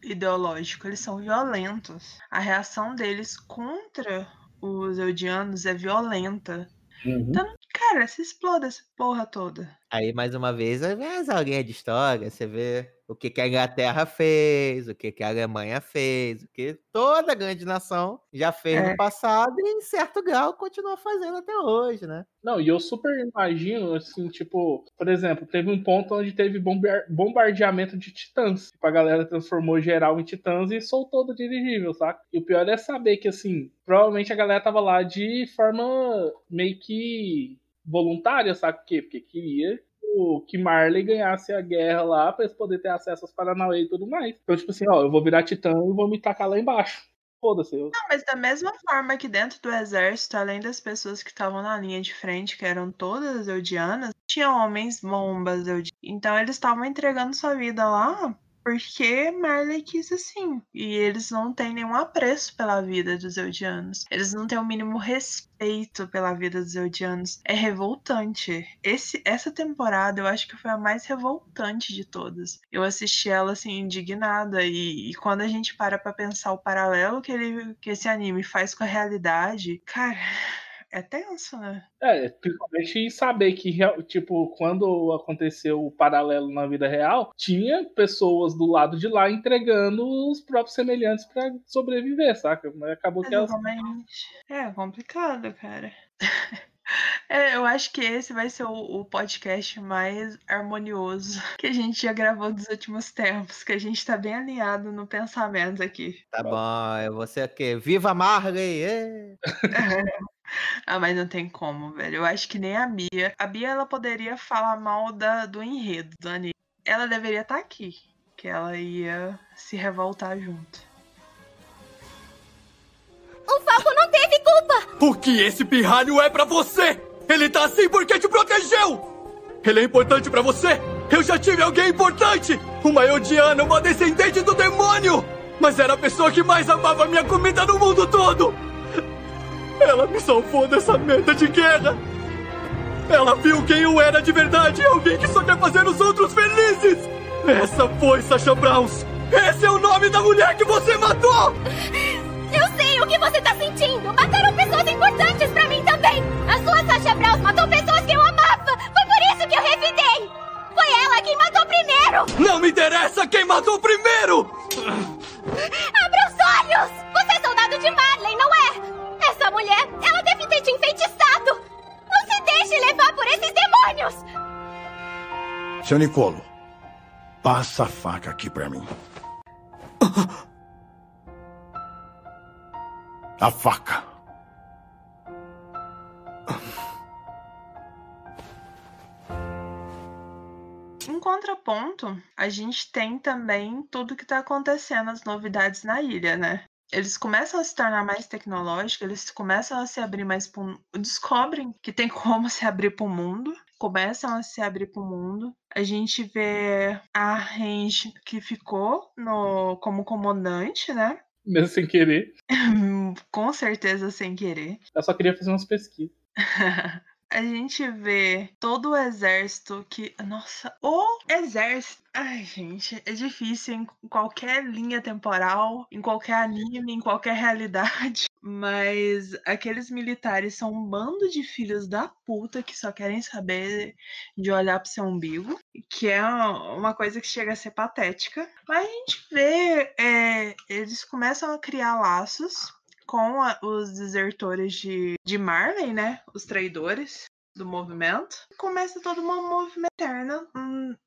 ideológicos, eles são violentos. A reação deles contra os Eldianos é violenta. Então, cara, se exploda essa porra toda. Aí, mais uma vez, aí vem as aulinhas de história, você vê o que, que a Inglaterra fez, o que, que a Alemanha fez, o que toda grande nação já fez É. no passado e, em certo grau, continua fazendo até hoje, né? Não, e eu super imagino, assim, tipo, por exemplo, teve um ponto onde teve bombar- bombardeamento de titãs. Tipo, a galera transformou geral em titãs e soltou do dirigível, saca? E o pior é saber que, assim, provavelmente a galera tava lá de forma meio que voluntária, sabe por quê? Porque queria que Marley ganhasse a guerra lá pra eles poderem ter acesso aos Paranauê e tudo mais. Então, tipo assim, ó, eu vou virar titã e vou me tacar lá embaixo. Foda-se. Eu... Não, mas da mesma forma que dentro do exército, além das pessoas que estavam na linha de frente, que eram todas eudianas, tinham homens bombas. eudi- Então eles estavam entregando sua vida lá Porque Marley quis assim. E eles não têm nenhum apreço pela vida dos Eldianos. Eles não têm o mínimo respeito pela vida dos Eldianos. É revoltante. Esse, essa temporada eu acho que foi a mais revoltante de todas. Eu assisti ela assim, indignada. E, e quando a gente para pra pensar o paralelo que, ele, que esse anime faz com a realidade, cara é tenso, né? É, principalmente em saber que, tipo, quando aconteceu o paralelo na vida real, tinha pessoas do lado de lá entregando os próprios semelhantes para sobreviver, saca? Mas acabou que elas. Exatamente. É complicado, cara. É, eu acho que esse vai ser o, o, podcast mais harmonioso que a gente já gravou dos últimos tempos, que a gente tá bem alinhado no pensamento aqui. Tá bom, eu vou ser o quê? Viva Marley! É. Ah, mas não tem como, velho. Eu acho que nem a Bia. A Bia, ela poderia falar mal da, do enredo do anime. Ela deveria estar tá aqui, que ela ia se revoltar junto. O Falco não teve culpa! O que esse pirralho é para você? Ele tá assim porque te protegeu! Ele é importante para você? Eu já tive alguém importante! Uma Eldiana, uma descendente do demônio! Mas era a pessoa que mais amava minha comida no mundo todo! Ela me salvou dessa merda de guerra! Ela viu quem eu era de verdade! Alguém que só quer fazer os outros felizes! Essa foi Sasha Browns! Esse é o nome da mulher que você matou! Eu sei o que você tá sentindo! Mataram pessoas importantes pra mim também! A sua Sasha Browns matou pessoas que eu amava! Foi por isso que eu revidei! Foi ela quem matou primeiro! Não me interessa quem matou primeiro! Abra os olhos! Você é soldado de Marley, não é? Mulher, ela deve ter te enfeitiçado! Não se deixe levar por esses demônios! Seu Nicolo, passa a faca aqui pra mim. A faca. Em contraponto, a gente tem também tudo que tá acontecendo, as novidades na ilha, né? Eles começam a se tornar mais tecnológicos, eles começam a se abrir mais pro... descobrem que tem como se abrir para o mundo, começam a se abrir para o mundo. A gente vê a Range que ficou no como comandante, né? Mesmo sem querer. Com certeza sem querer. Eu só queria fazer umas pesquisas. A gente vê todo o exército que. Nossa, o exército. Ai, gente, é difícil em qualquer linha temporal, em qualquer anime, em qualquer realidade. Mas aqueles militares são um bando de filhos da puta que só querem saber de olhar pro seu umbigo, que é uma coisa que chega a ser patética. Mas a gente vê, é, eles começam a criar laços com a, os desertores de, de Marley, né? Os traidores do movimento. Começa toda uma movimento interna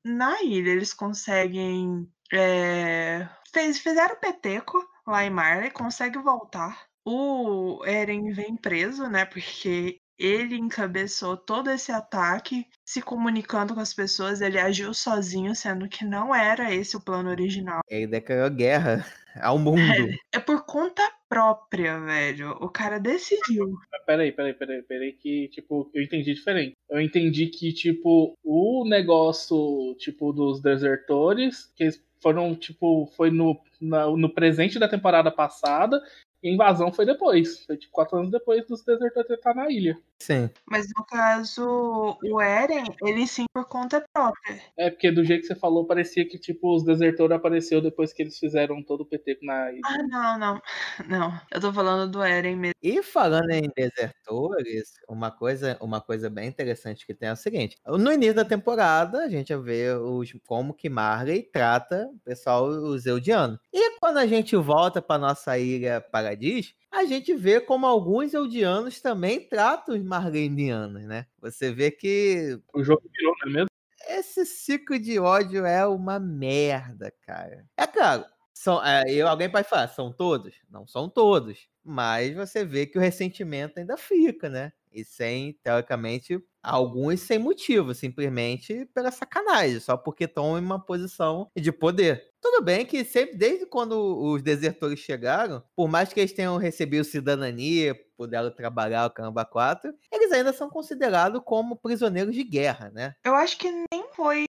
na ilha. Eles conseguem. É, fez, fizeram peteco lá em Marley, consegue voltar. O Eren vem preso, né? Porque ele encabeçou todo esse ataque, se comunicando com as pessoas, ele agiu sozinho, sendo que não era esse o plano original. Ele declarou guerra ao mundo. É, é por conta própria, velho. O cara decidiu. Peraí, peraí, peraí, peraí, que, tipo, eu entendi diferente. Eu entendi que, tipo, o negócio, tipo, dos desertores, que foram, tipo, foi no, na, no presente da temporada passada, e a invasão foi depois. Foi tipo quatro anos depois dos desertores estar na ilha. Sim. Mas no caso, o Eren, ele sim por conta própria. É, porque do jeito que você falou, parecia que tipo os desertores apareceu depois que eles fizeram todo o PT na ilha. Ah, não, não. Não. Eu tô falando do Eren mesmo. E falando em desertores, uma coisa, uma coisa bem interessante que tem é o seguinte: no início da temporada, a gente vê os, como que Marley trata o pessoal, os Eldianos. E quando a gente volta para nossa ilha Paradis, a gente vê como alguns Eldianos também tratam os Marlenianos, né? Você vê que. O jogo virou, não é mesmo? Esse ciclo de ódio é uma merda, cara. É claro, são, é, eu, alguém pode falar, são todos? Não são todos. Mas você vê que o ressentimento ainda fica, né? E sem, teoricamente, alguns sem motivo, simplesmente pela sacanagem, só porque estão em uma posição de poder. Tudo bem que sempre, desde quando os desertores chegaram, por mais que eles tenham recebido cidadania, puderam trabalhar o Caramba 4, eles ainda são considerados como prisioneiros de guerra, né? Eu acho que nem foi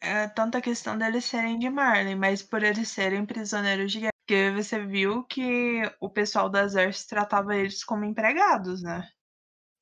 é, tanta questão deles serem de Marley, mas por eles serem prisioneiros de guerra. Porque você viu que o pessoal do exército tratava eles como empregados, né?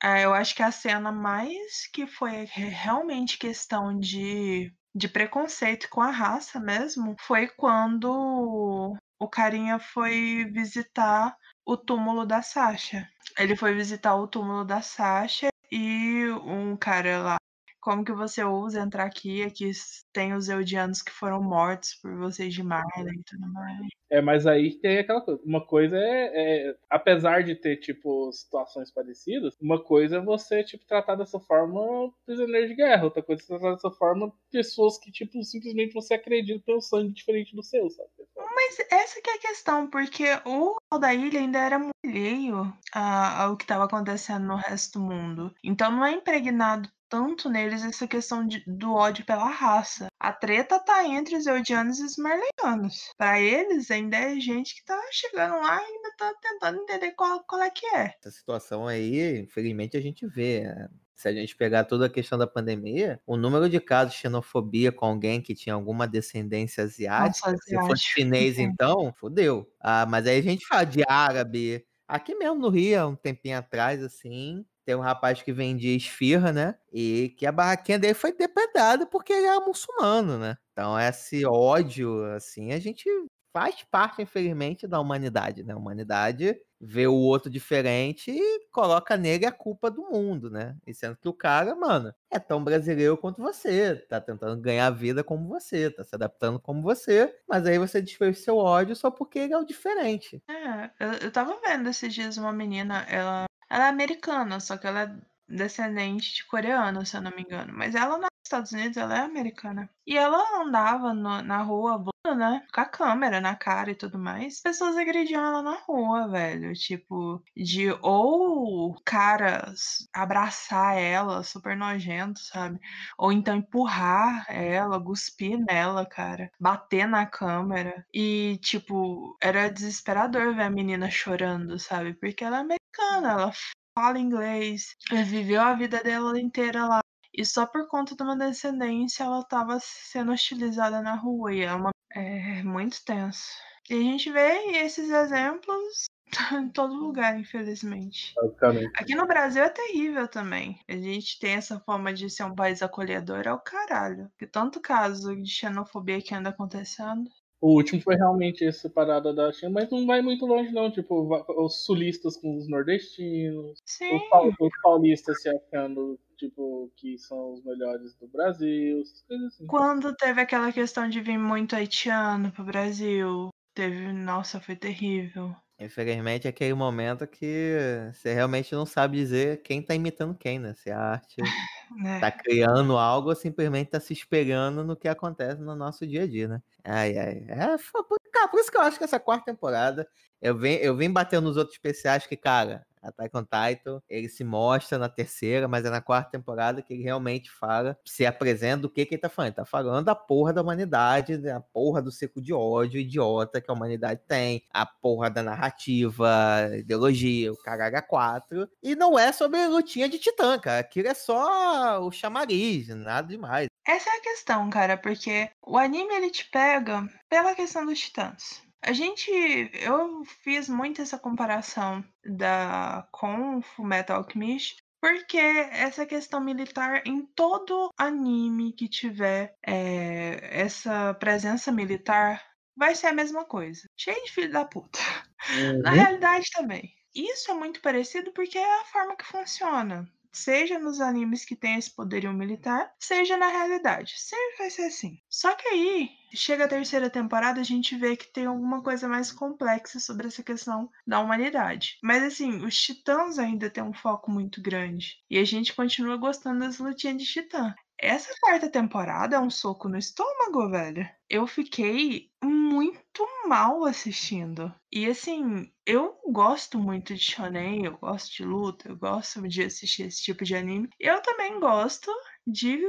É, eu acho que a cena mais que foi realmente questão de, de preconceito com a raça mesmo foi quando o carinha foi visitar o túmulo da Sasha. Ele foi visitar o túmulo da Sasha e um cara lá como que você ousa entrar aqui? Aqui tem os Eldianos que foram mortos por vocês de Marley e tudo mais. É, mas aí tem aquela coisa. Uma coisa é, é, apesar de ter, tipo, situações parecidas, uma coisa é você, tipo, tratar dessa forma prisioneiro de guerra. Outra coisa é tratar dessa forma pessoas que, tipo, simplesmente você acredita um sangue diferente do seu, sabe? Mas essa que é a questão, porque o da ilha ainda era alheio ao que estava acontecendo no resto do mundo. Então não é impregnado tanto neles essa questão de, do ódio pela raça. A treta tá entre os Eldianos e os Marleyanos. Para eles, ainda é gente que tá chegando lá e ainda tá tentando entender qual, qual é que é. Essa situação aí, infelizmente, a gente vê. Né? Se a gente pegar toda a questão da pandemia, o número de casos de xenofobia com alguém que tinha alguma descendência asiática, Nossa, se fosse chinês, então, fodeu. Ah, mas aí a gente fala de árabe. Aqui mesmo no Rio, um tempinho atrás, assim, tem um rapaz que vendia esfirra, né? E que a barraquinha dele foi depredada porque ele era muçulmano, né? Então, esse ódio, assim, a gente faz parte, infelizmente, da humanidade, né? A humanidade vê o outro diferente e coloca nele a culpa do mundo, né? E sendo que o cara, mano, é tão brasileiro quanto você, tá tentando ganhar vida como você, tá se adaptando como você, mas aí você desfez seu ódio só porque ele é o diferente. É, eu, eu tava vendo esses dias uma menina, ela ela é americana, só que ela é descendente de coreano, se eu não me engano. Mas ela nos Estados Unidos, ela é americana. E ela andava no, na rua, né? Com a câmera na cara e tudo mais. Pessoas agrediam ela na rua, velho. Tipo, de ou caras abraçar ela, super nojento, sabe? Ou então empurrar ela, cuspir nela, cara. Bater na câmera. E, tipo, era desesperador ver a menina chorando, sabe? Porque ela é americana, ela fala inglês, viveu a vida dela inteira lá. E só por conta de uma descendência ela estava sendo hostilizada na rua. E é, uma, é muito tenso. E a gente vê esses exemplos em todo lugar, infelizmente. Aqui no Brasil é terrível também. A gente tem essa forma de ser um país acolhedor é o caralho. E tanto caso de xenofobia que anda acontecendo. O último foi realmente essa parada da China, mas não vai muito longe, não. Tipo, os sulistas com os nordestinos, os, os paulistas se achando, tipo, que são os melhores do Brasil, essas coisas assim. Quando teve aquela questão de vir muito haitiano pro Brasil, teve. Nossa, foi terrível. Infelizmente, é aquele momento que você realmente não sabe dizer quem tá imitando quem, né? Se a arte é. tá criando algo ou simplesmente tá se espelhando no que acontece no nosso dia a dia, né? Ai, ai. É, cara, por isso que eu acho que essa quarta temporada eu vim, eu vim batendo nos outros especiais que, cara, Attack on Titan, ele se mostra na terceira, mas é na quarta temporada que ele realmente fala, se apresenta do que, que ele tá falando. Ele tá falando da porra da humanidade, da porra do ciclo de ódio idiota que a humanidade tem, a porra da narrativa, ideologia, o caraga 4. E não é sobre lutinha de titã, cara. Aquilo é só o chamariz, nada demais. Essa é a questão, cara, porque o anime ele te pega pela questão dos titãs. A gente, eu fiz muito essa comparação da com Fullmetal Alchemist, porque essa questão militar em todo anime que tiver é, essa presença militar vai ser a mesma coisa. Cheio de filho da puta. Uhum. Na realidade também. Isso é muito parecido porque é a forma que funciona seja nos animes que tem esse poderio militar, seja na realidade. Sempre vai ser assim. Só que aí, chega a terceira temporada, a gente vê que tem alguma coisa mais complexa sobre essa questão da humanidade. Mas assim, os titãs ainda têm um foco muito grande. E a gente continua gostando das lutinhas de titã. Essa quarta temporada é um soco no estômago, velho. Eu fiquei muito mal assistindo. E assim, eu gosto muito de shonen, eu gosto de luta, eu gosto de assistir esse tipo de anime. Eu também gosto de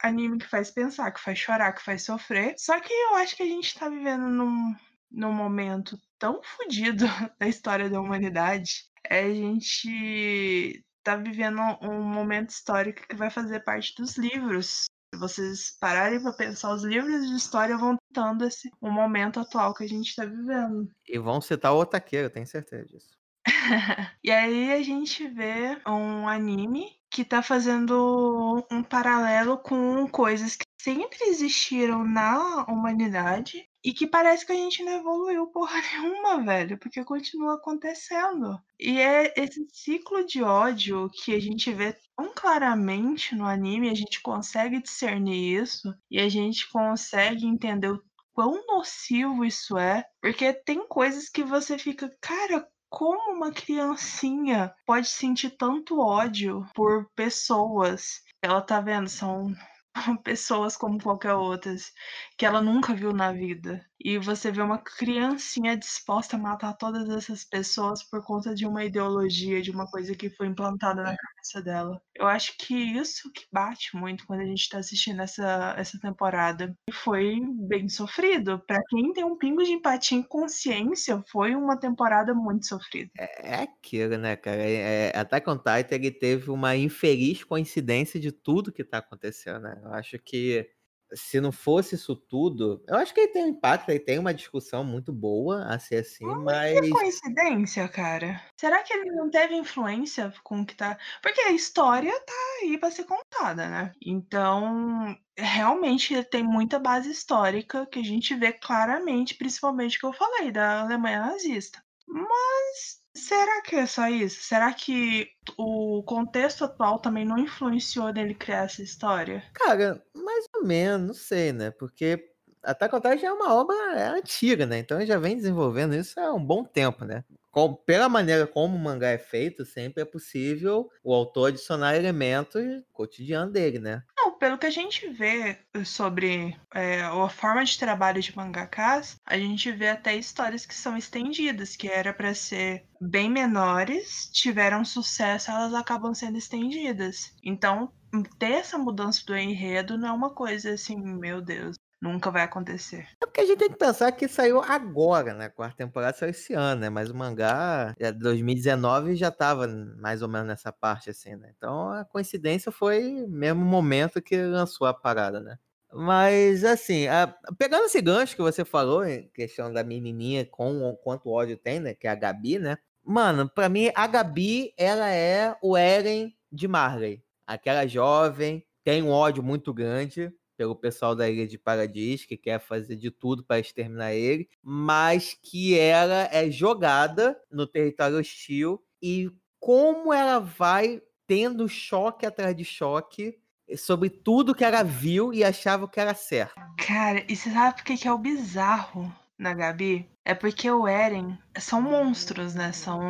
anime que faz pensar, que faz chorar, que faz sofrer. Só que eu acho que a gente tá vivendo num, num momento tão fodido da história da humanidade. É, a gente tá vivendo um momento histórico que vai fazer parte dos livros. Se vocês pararem para pensar, os livros de história vão tentando esse um momento atual que a gente está vivendo. E vão citar o Otaqueiro, eu tenho certeza disso. e aí a gente vê um anime que tá fazendo um paralelo com coisas que sempre existiram na humanidade e que parece que a gente não evoluiu porra nenhuma, velho, porque continua acontecendo. E é esse ciclo de ódio que a gente vê tão claramente no anime, a gente consegue discernir isso e a gente consegue entender o quão nocivo isso é, porque tem coisas que você fica, cara, como uma criancinha pode sentir tanto ódio por pessoas? Ela tá vendo, são pessoas como qualquer outras que ela nunca viu na vida. E você vê uma criancinha disposta a matar todas essas pessoas por conta de uma ideologia, de uma coisa que foi implantada na cabeça dela. Eu acho que isso que bate muito quando a gente tá assistindo essa, essa temporada. E foi bem sofrido. Para quem tem um pingo de empatia e consciência, foi uma temporada muito sofrida. É, é aquilo, né, cara? É, Attack on Titan ele teve uma infeliz coincidência de tudo que tá acontecendo, né? Eu acho que se não fosse isso tudo, eu acho que ele tem um impacto, ele tem uma discussão muito boa a ser assim, Não mas. é coincidência, cara? Será que ele não teve influência com o que tá. Porque a história tá aí pra ser contada, né? Então, realmente ele tem muita base histórica que a gente vê claramente, principalmente o que eu falei, da Alemanha nazista. Mas será que é só isso? Será que o contexto atual também não influenciou nele criar essa história? Cara, mais ou menos, não sei, né? Porque Attack on Titan já é uma obra é antiga, né? Então ele já vem desenvolvendo isso há um bom tempo, né? Com- pela maneira como o mangá é feito, sempre é possível o autor adicionar elementos cotidiano dele, né? Não, pelo que a gente vê sobre é, a forma de trabalho de mangakas, a gente vê até histórias que são estendidas, que era para ser bem menores, tiveram sucesso, elas acabam sendo estendidas. Então, ter essa mudança do enredo não é uma coisa assim, meu Deus, nunca vai acontecer. É porque a gente tem que pensar que saiu agora, né? A quarta temporada saiu esse ano, né? Mas o mangá, é 2019, já tava mais ou menos nessa parte, assim, né? Então a coincidência foi mesmo momento que lançou a parada, né? Mas, assim, a- pegando esse gancho que você falou, em questão da menininha com quanto ódio tem, né? Que é a Gabi, né? Mano, pra mim, a Gabi, ela é o Eren de Marley. Aquela jovem, tem um ódio muito grande pelo pessoal da Ilha de Paradis, que quer fazer de tudo para exterminar ele, mas que ela é jogada no território hostil e como ela vai tendo choque atrás de choque sobre tudo que ela viu e achava que era certo. Cara, e você sabe por que, é o bizarro na Gabi? É porque o Eren são monstros, né? São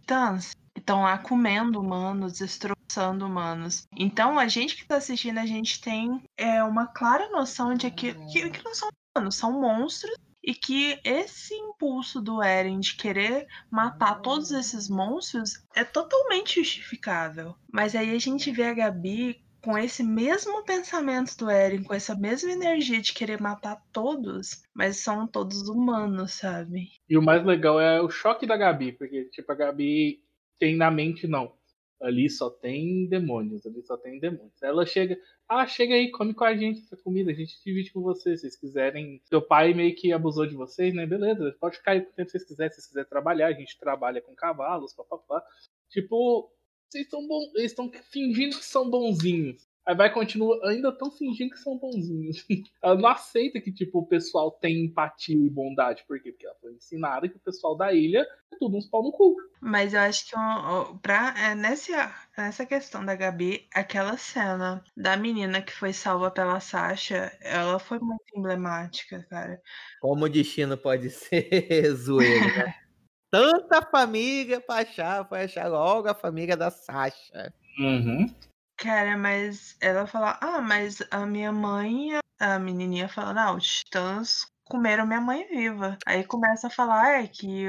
titãs. Estão lá comendo humanos, destroçando humanos. Então, a gente que tá assistindo, a gente tem é, uma clara noção de que, que, que não são humanos, são monstros. E que esse impulso do Eren de querer matar todos esses monstros é totalmente justificável. Mas aí a gente vê a Gabi com esse mesmo pensamento do Eren, com essa mesma energia de querer matar todos, mas são todos humanos, sabe? E o mais legal é o choque da Gabi, porque, tipo, a Gabi tem na mente, não. Ali só tem demônios, ali só tem demônios. Ela chega, ah, chega aí, come com a gente essa comida, a gente divide com vocês. Se vocês quiserem. Seu pai meio que abusou de vocês, né? Beleza, pode ficar aí com o tempo que vocês quiserem. Se vocês quiserem trabalhar, a gente trabalha com cavalos, papapá. Tipo, vocês estão bom, eles estão fingindo que são bonzinhos. Aí vai continua, ainda estão fingindo que são bonzinhos. Ela não aceita que tipo o pessoal tem empatia e bondade, por quê? Porque ela foi ensinada que o pessoal da ilha é tudo uns pau no cu. Mas eu acho que pra, é, nessa, nessa questão da Gabi, aquela cena da menina que foi salva pela Sasha, ela foi muito emblemática, cara. Como o destino pode ser zoeiro, né? Tanta família pra achar, foi achar logo a família da Sasha. Uhum. Cara, mas ela fala, ah, mas a minha mãe, a menininha fala, não, os titãs comeram minha mãe viva. Aí começa a falar é, que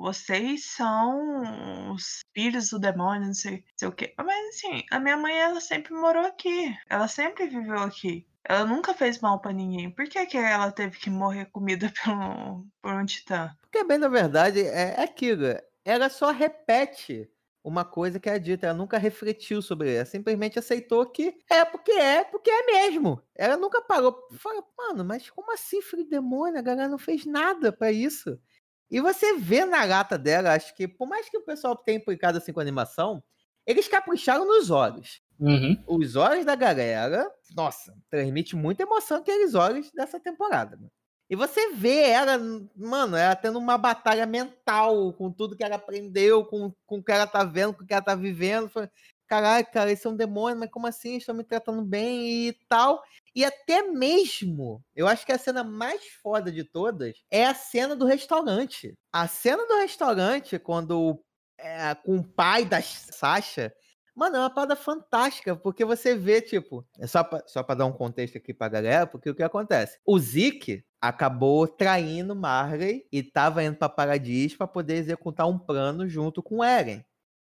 vocês são os filhos do demônio, não sei, sei o quê. Mas assim, a minha mãe, ela sempre morou aqui. Ela sempre viveu aqui. Ela nunca fez mal pra ninguém. Por que, que ela teve que morrer comida por um, por um titã? Porque, bem, na verdade, é é aquilo. Ela só repete uma coisa que é dita. Ela nunca refletiu sobre ela. Simplesmente aceitou que é porque é, porque é mesmo. Ela nunca parou. Falou, mano, mas como assim, filho de demônio? A galera não fez nada pra isso. E você vê na gata dela, acho que, por mais que o pessoal tenha implicado assim com a animação, eles capricharam nos olhos. Uhum. Os olhos da galera, nossa, transmite muita emoção aqueles olhos dessa temporada. mano. E você vê ela, mano, ela tendo uma batalha mental com tudo que ela aprendeu, com, com o que ela tá vendo, com o que ela tá vivendo. Caralho, cara, esse é um demônio, mas como assim? Estão me tratando bem e tal. E até mesmo, eu acho que a cena mais foda de todas é a cena do restaurante. A cena do restaurante, quando é, com o pai da Sasha, Mano, é uma parada fantástica, porque você vê, tipo, é só pra, só dar um contexto aqui pra galera, porque o que acontece? O Zeke acabou traindo Marley e tava indo pra Paradis pra poder executar um plano junto com Eren.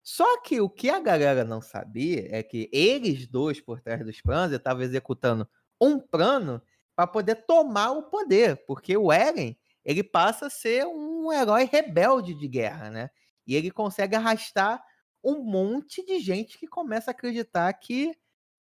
Só que o que a galera não sabia é que eles dois por trás dos planos estavam executando um plano para poder tomar o poder, porque o Eren ele passa a ser um herói rebelde de guerra, né? E ele consegue arrastar um monte de gente que começa a acreditar que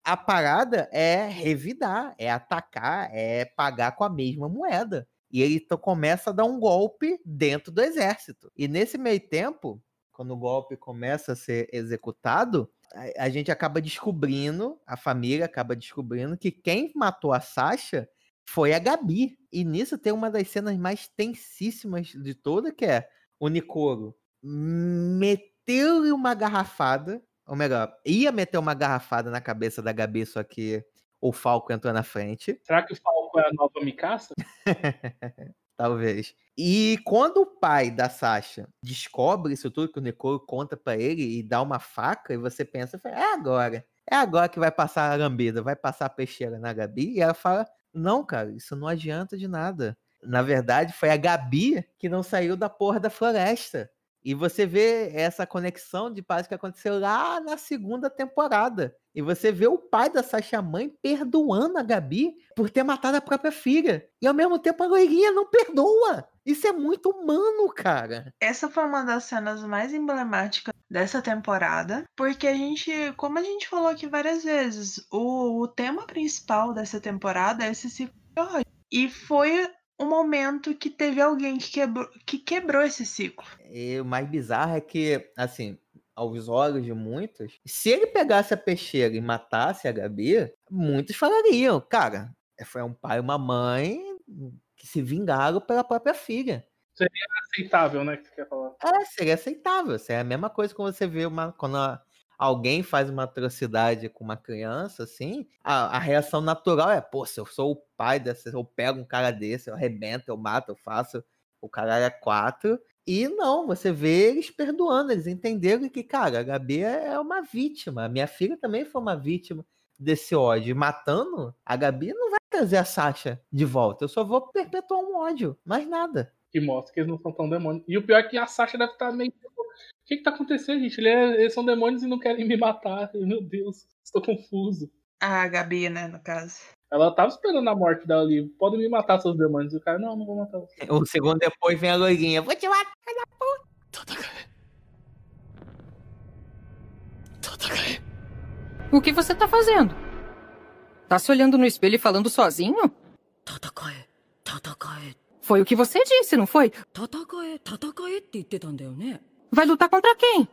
a parada é revidar, é atacar, é pagar com a mesma moeda. E ele começa a dar um golpe dentro do exército. E nesse meio tempo, quando o golpe começa a ser executado, a, a gente acaba descobrindo, a família acaba descobrindo que quem matou a Sasha foi a Gabi. E nisso tem uma das cenas mais tensíssimas de toda, que é o Nicoro meteu-lhe uma garrafada, ou melhor, ia meter uma garrafada na cabeça da Gabi, só que o Falco entrou na frente. Será que o Falco é a nova Mikasa? Talvez. E quando o pai da Sasha descobre isso tudo que o Nicolo conta pra ele e dá uma faca, e você pensa, é agora. É agora que vai passar a lambida, vai passar a peixeira na Gabi. E ela fala: Não, cara, isso não adianta de nada. Na verdade, foi a Gabi que não saiu da porra da floresta. E você vê essa conexão de paz que aconteceu lá na segunda temporada. E você vê o pai da Sasha Mãe perdoando a Gabi por ter matado a própria filha. E ao mesmo tempo a loirinha não perdoa. Isso é muito humano, cara. Essa foi uma das cenas mais emblemáticas dessa temporada, porque a gente, como a gente falou aqui várias vezes, o, o tema principal dessa temporada é esse ciclo de ódio. E foi um momento que teve alguém que quebrou, que quebrou esse ciclo. E o mais bizarro é que, assim, aos olhos de muitos, se ele pegasse a peixeira e matasse a Gabi, muitos falariam, cara, foi um pai e uma mãe que se vingaram pela própria filha. Seria aceitável, né? Que você quer falar? É, seria aceitável. Isso é a mesma coisa quando você vê uma. Quando a- alguém faz uma atrocidade com uma criança, assim, a, a reação natural é, pô, se eu sou o pai dessa, eu pego um cara desse, eu arrebento, eu mato, eu faço o caralho é quatro. E não, você vê eles perdoando, eles entenderam que, cara, a Gabi é uma vítima. A minha filha também foi uma vítima desse ódio. Matando, a Gabi não vai trazer a Sasha de volta. Eu só vou perpetuar um ódio, mais nada Que mostra que eles não são tão demônios. E o pior é que a Sasha deve estar meio. tipo, O que que tá acontecendo, gente? Ele é- Eles são demônios e não querem me matar. Meu Deus, estou confuso. A Gabi, né, no caso. Ela tava esperando a morte dela ali. Podem me matar, seus demônios. E o cara, não, não vou matar você. O segundo depois vem a loirinha. Vou te matar. O que você tá fazendo? Tá se olhando no espelho e falando sozinho? 戦え戦え foi o que você disse, não foi? Vai lutar contra quem?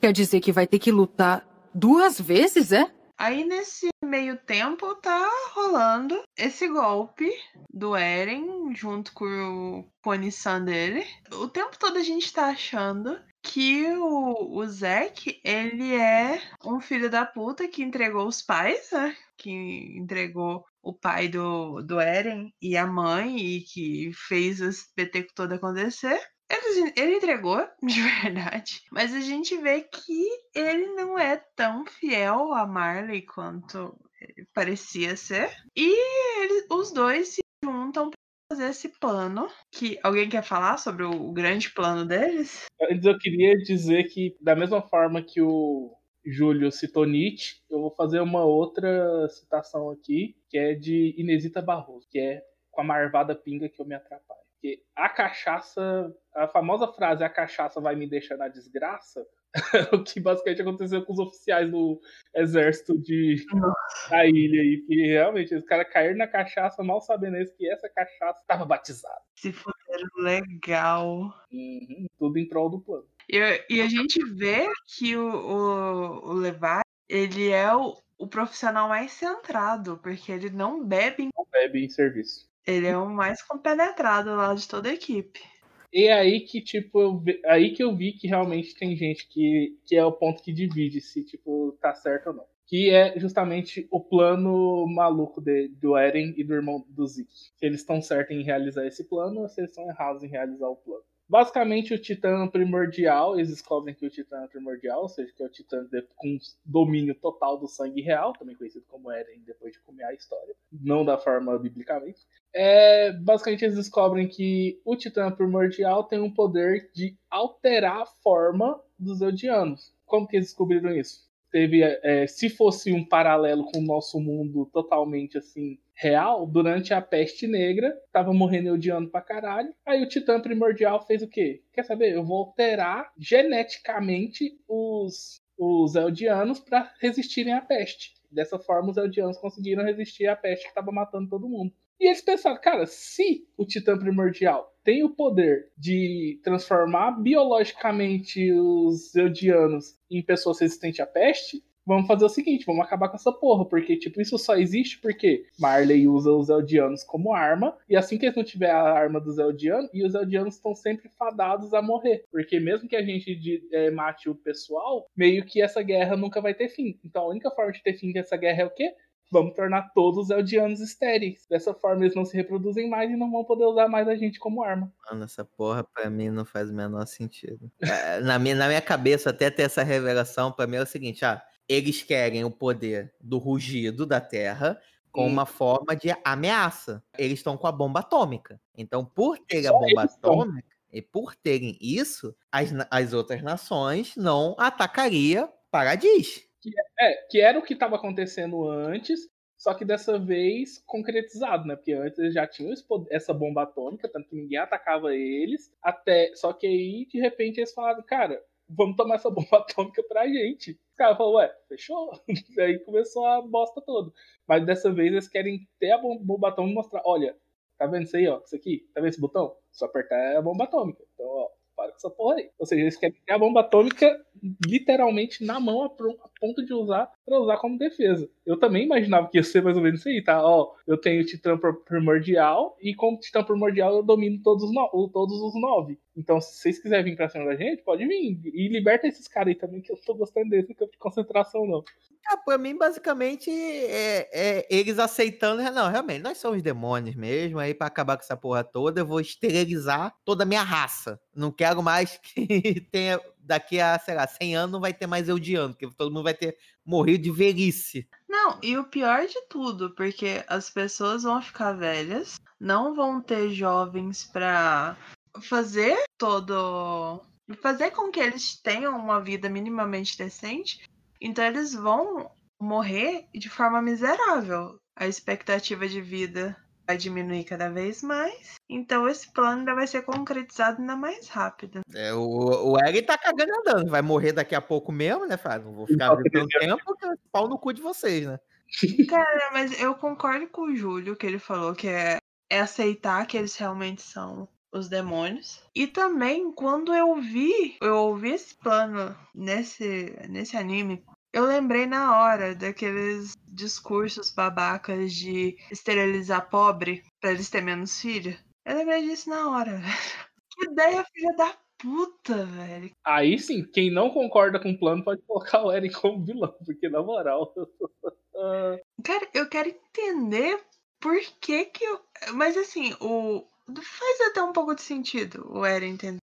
Quer dizer que vai ter que lutar duas vezes, é? Aí nesse meio tempo tá rolando esse golpe do Eren junto com o Pony-san dele. O tempo todo a gente tá achando que o, o Zack, ele é um filho da puta que entregou os pais, né? Que entregou o pai do, do Eren e a mãe e que fez esse espetáculo todo acontecer. Ele, ele entregou, de verdade. Mas a gente vê que ele não é tão fiel a Marley quanto ele parecia ser. E ele- o os dois se juntam pra fazer esse plano. Que alguém quer falar sobre o, o grande plano deles? Eu queria dizer que, da mesma forma que o Júlio citou Nietzsche, eu vou fazer uma outra citação aqui, que é de Inesita Barroso, que é com a marvada pinga que eu me atrapalho. Porque a cachaça, a famosa frase a cachaça vai me deixar na desgraça, o que basicamente aconteceu com os oficiais do exército de da ilha aí, que realmente os caras caíram na cachaça mal sabendo isso, que essa cachaça estava batizada. Se fuderam legal. Uhum, tudo em prol do plano. E, e a gente vê que o, o, o Levi, ele é o, o profissional mais centrado, porque ele não bebe, Não bebe em serviço. ele é o mais compenetrado lá de toda a equipe. E é aí que, tipo, eu aí que eu vi que realmente tem gente que, que é o ponto que divide se, tipo, tá certo ou não. Que é justamente o plano maluco de- do Eren e do irmão do Zeke. Se eles estão certos em realizar esse plano ou se eles estão errados em realizar o plano. Basicamente, o Titã primordial, eles descobrem que o Titã é primordial, ou seja, que é o Titã com domínio total do sangue real, também conhecido como Eren depois de comer a história, não da forma biblicamente. É, basicamente, eles descobrem que o Titã primordial tem um poder de alterar a forma dos Eldianos. Como que eles descobriram isso? Teve, é, se fosse um paralelo com o nosso mundo totalmente assim real, durante a peste negra, tava morrendo Eldiano pra caralho. Aí o Titã primordial fez o quê? Quer saber? Eu vou alterar geneticamente os, os Eldianos para resistirem à peste. Dessa forma, os Eldianos conseguiram resistir à peste que tava matando todo mundo. E eles pensaram, cara, se o Titã Primordial tem o poder de transformar biologicamente os Eldianos em pessoas resistentes à peste, vamos fazer o seguinte, vamos acabar com essa porra, porque, tipo, isso só existe porque Marley usa os Eldianos como arma, e assim que eles não tiver a arma dos Eldianos, e os Eldianos estão sempre fadados a morrer, porque mesmo que a gente de- eh, mate o pessoal, meio que essa guerra nunca vai ter fim. Então a única forma de ter fim dessa guerra é o quê? Vamos tornar todos os Eldianos estéreis. Dessa forma eles não se reproduzem mais e não vão poder usar mais a gente como arma. Mano, essa porra pra mim não faz o menor sentido. É, na, minha, na minha cabeça, até ter essa revelação, pra mim é o seguinte: ah, eles querem o poder do rugido da Terra com uma forma de ameaça. Eles estão com a bomba atômica. Então, por terem a bomba atômica, e por terem isso, as, as outras nações não atacaria Paradis. É, que era o que estava acontecendo antes, só que dessa vez concretizado, né? Porque antes eles já tinham essa bomba atômica, tanto que ninguém atacava eles, até. Só que aí, de repente, eles falaram, cara, vamos tomar essa bomba atômica pra gente. Os caras falaram, ué, fechou? aí começou a bosta toda. Mas dessa vez eles querem ter a bom- bomba atômica e mostrar, olha, tá vendo isso aí, ó? Isso aqui, tá vendo esse botão? Só apertar é a bomba atômica. Então, ó, para com essa porra aí. Ou seja, eles querem ter a bomba atômica literalmente na mão ponto de usar pra usar como defesa. Eu também imaginava que ia ser mais ou menos isso aí, tá? Ó, eu tenho Titã Primordial e como Titã Primordial eu domino todos os, no- todos os nove. Então, se vocês quiserem vir pra cima da gente, pode vir. E liberta esses caras aí também, que eu tô gostando desse campo de concentração, não. Ah, pra mim, basicamente, é, é eles aceitando. Não, realmente, nós somos demônios mesmo. Aí, pra acabar com essa porra toda, eu vou esterilizar toda a minha raça. Não quero mais que tenha. Daqui a, sei lá, 100 anos não vai ter mais Eldiano, porque todo mundo vai ter morrido de velhice. Não, e o pior de tudo, porque as pessoas vão ficar velhas, não vão ter jovens pra fazer todo. fazer com que eles tenham uma vida minimamente decente. Então eles vão morrer de forma miserável. A expectativa de vida vai diminuir cada vez mais. Então esse plano ainda vai ser concretizado ainda mais rápido. É, o, o Eren tá cagando andando. Vai morrer daqui a pouco mesmo, né? Fala, não vou ficar tanto tempo, que é pau no cu de vocês, né? Cara, mas eu concordo com o Júlio que ele falou que é, é aceitar que eles realmente são os demônios. E também, quando eu vi, eu ouvi esse plano nesse, nesse anime, eu lembrei na hora daqueles discursos babacas de esterilizar pobre pra eles terem menos filho. Eu lembrei disso na hora. Que ideia, filha da puta, velho. Aí sim, quem não concorda com o plano pode colocar o Eren como vilão, porque na moral. Cara, eu quero entender por que que eu... Mas assim, o... Faz até um pouco de sentido o Eren entender.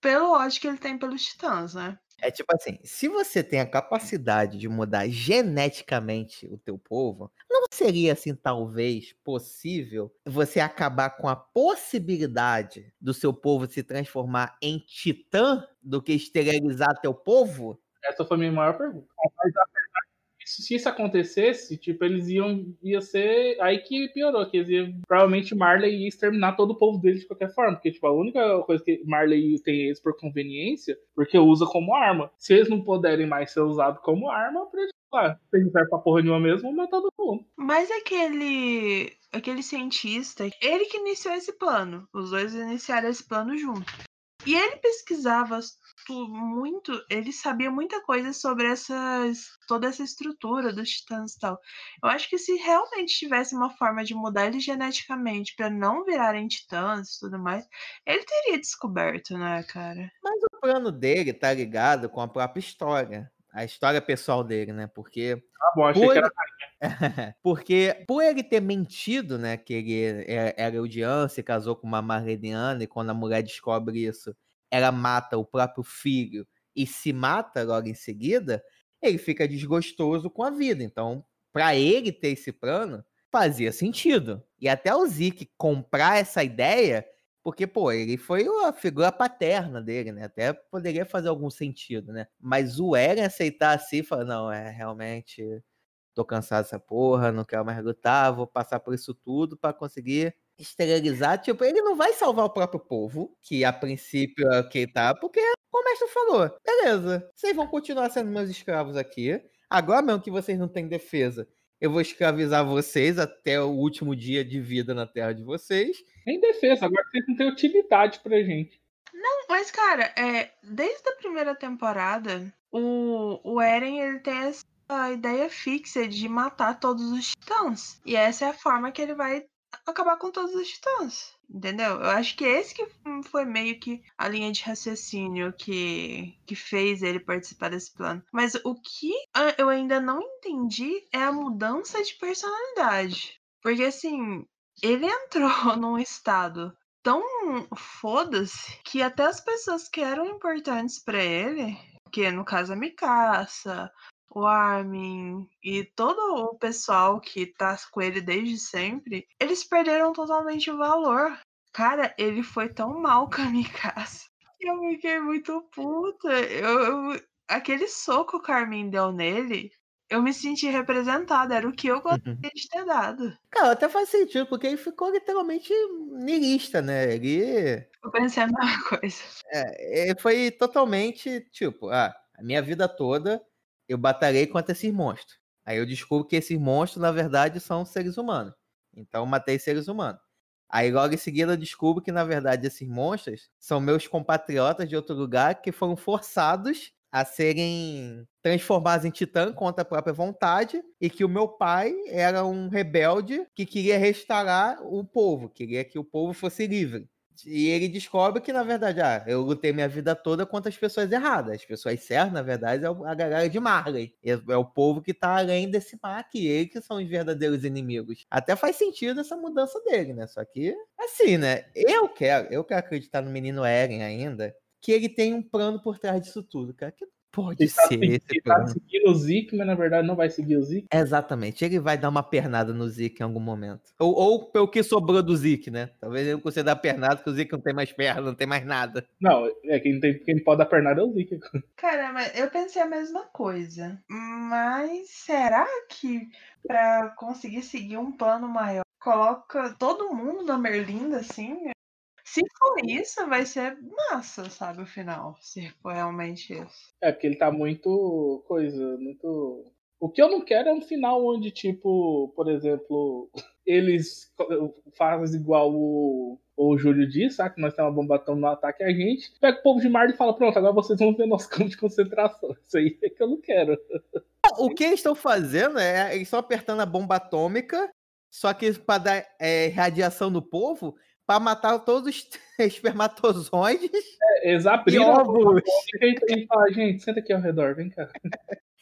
Pelo ódio que ele tem pelos titãs, né? É tipo assim, se você tem a capacidade de mudar geneticamente o teu povo, não seria assim, talvez, possível você acabar com a possibilidade do seu povo se transformar em titã do que esterilizar teu povo? Essa foi a minha maior pergunta. Mas se isso acontecesse, tipo, eles iam. ia ser. Aí que piorou, que eles iam. Provavelmente Marley ia exterminar todo o povo deles de qualquer forma. Porque, tipo, a única coisa que Marley tem eles por conveniência, porque usa como arma. Se eles não puderem mais ser usados como arma, pra eles. Ah, se não serve pra porra nenhuma mesmo, matar todo mundo. Mas aquele. aquele cientista, ele que iniciou esse plano. Os dois iniciaram esse plano junto. E ele pesquisava muito, ele sabia muita coisa sobre essas, toda essa estrutura dos titãs e tal. Eu acho que se realmente tivesse uma forma de mudar eles geneticamente pra não virarem titãs e tudo mais, ele teria descoberto, né, cara? Mas o plano dele tá ligado com a própria história. A história pessoal dele, né? Porque. Tá bom, achei por que era. Porque por ele ter mentido, né? Que ele é- era Eudian, se casou com uma Marleniana, e quando a mulher descobre isso, ela mata o próprio filho e se mata logo em seguida, ele fica desgostoso com a vida. Então, para ele ter esse plano, fazia sentido. E até o Zeke comprar essa ideia, porque, pô, ele foi a figura paterna dele, né? Até poderia fazer algum sentido, né? Mas o Eren aceitar assim, falar, não, é realmente tô cansado dessa porra, não quero mais lutar, vou passar por isso tudo pra conseguir esterilizar. Tipo, ele não vai salvar o próprio povo, que a princípio é o que tá, porque, como o mestre falou, beleza, vocês vão continuar sendo meus escravos aqui. Agora mesmo que vocês não têm defesa, eu vou escravizar vocês até o último dia de vida na terra de vocês. Nem defesa, agora vocês não têm utilidade pra gente. Não, mas cara, é, desde a primeira temporada, o, o Eren ele tem essa ideia fixa de matar todos os titãs. E essa é a forma que ele vai acabar com todos os titãs. Entendeu? Eu acho que esse que foi meio que a linha de raciocínio que, que fez ele participar desse plano. Mas o que eu ainda não entendi é a mudança de personalidade. Porque assim, ele entrou num estado tão foda-se que até as pessoas que eram importantes pra ele, que no caso a Mikasa, o Armin e todo o pessoal que tá com ele desde sempre, eles perderam totalmente o valor. Cara, ele foi tão mal com que Eu fiquei muito puta. Eu, eu- aquele soco que o Armin deu nele, eu me senti representada. Era o que eu gostaria de ter dado. Cara, até faz sentido, porque ele ficou literalmente niilista, né? Ele. Eu pensei a mesma coisa. É, é, foi totalmente tipo, ah, a minha vida toda eu batalhei contra esses monstros. Aí eu descubro que esses monstros, na verdade, são seres humanos. Então eu matei seres humanos. Aí logo em seguida eu descubro que, na verdade, esses monstros são meus compatriotas de outro lugar que foram forçados a serem transformados em titã contra a própria vontade e que o meu pai era um rebelde que queria restaurar o povo, queria que o povo fosse livre. E ele descobre que, na verdade, ah, eu lutei minha vida toda contra as pessoas erradas. As pessoas certas, na verdade, é a galera de Marley. É, é o povo que tá além desse aqui. Eles que são os verdadeiros inimigos. Até faz sentido essa mudança dele, né? Só que, assim, né? Eu quero, eu quero acreditar no menino Eren ainda, que ele tem um plano por trás disso tudo, cara. Que pode Ele tá, ser segui- esse ele tá seguindo o Zeke, mas na verdade não vai seguir o Zeke. Exatamente. Ele vai dar uma pernada no Zeke em algum momento. Ou, ou pelo que sobrou do Zeke, né? Talvez ele consiga dar pernada, porque o Zeke não tem mais perna, não tem mais nada. Não, é quem, tem, quem pode dar pernada é o Zeke. Cara, mas eu pensei a mesma coisa. Mas será que pra conseguir seguir um plano maior, coloca todo mundo na Merlinda assim? Se for isso, vai ser massa, sabe, o final. Se for realmente isso. É, porque ele tá muito. coisa, muito. O que eu não quero é um final onde, tipo, por exemplo, eles fazem igual o, o Júlio disse, sabe? Que nós temos uma bomba atômica no ataque a gente. Pega o povo de Marte e fala: pronto, agora vocês vão ver nosso campo de concentração. Isso aí é que eu não quero. O que eles estão fazendo é, eles estão apertando a bomba atômica, só que para dar é, radiação no povo, para matar todos os espermatozoides É, eles e abriram a bomba ovos. e, e fala: gente, senta aqui ao redor, vem cá.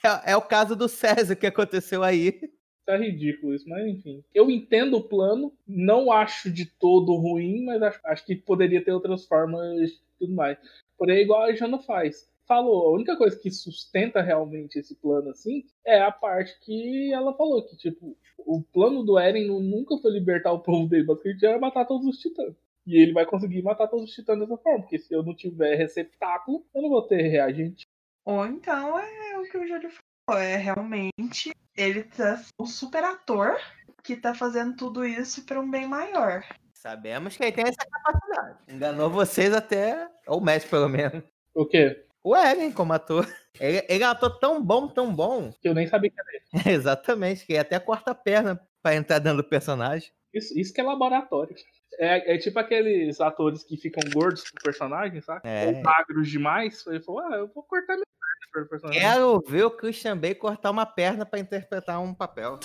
É, é o caso do César que aconteceu aí. Tá ridículo isso, mas enfim. Eu entendo o plano, não acho de todo ruim, mas acho, acho que poderia ter outras formas e tudo mais. Porém, é igual a Jana faz. Falou, a única coisa que sustenta realmente esse plano assim é a parte que ela falou, que tipo, o plano do Eren nunca foi libertar o povo dele, basicamente era matar todos os titãs. E ele vai conseguir matar todos os titãs dessa forma, porque se eu não tiver receptáculo, eu não vou ter reagente. Ou então é o que o Júlio falou, é realmente ele tá o super ator que tá fazendo tudo isso para um bem maior. Sabemos que ele tem essa capacidade. Enganou vocês até, ou o Messi pelo menos. O quê? O Eren como ator. Ele, ele é um ator tão bom, tão bom. Que eu nem sabia que era ele. Exatamente, que até corta a perna pra entrar dentro do personagem. Isso, isso que é laboratório. É, é tipo aqueles atores que ficam gordos pro personagem, sabe? É. Ou magros demais. Ele falou, ah, eu vou cortar minha perna pro personagem. Quero ver o Christian Bale cortar uma perna pra interpretar um papel.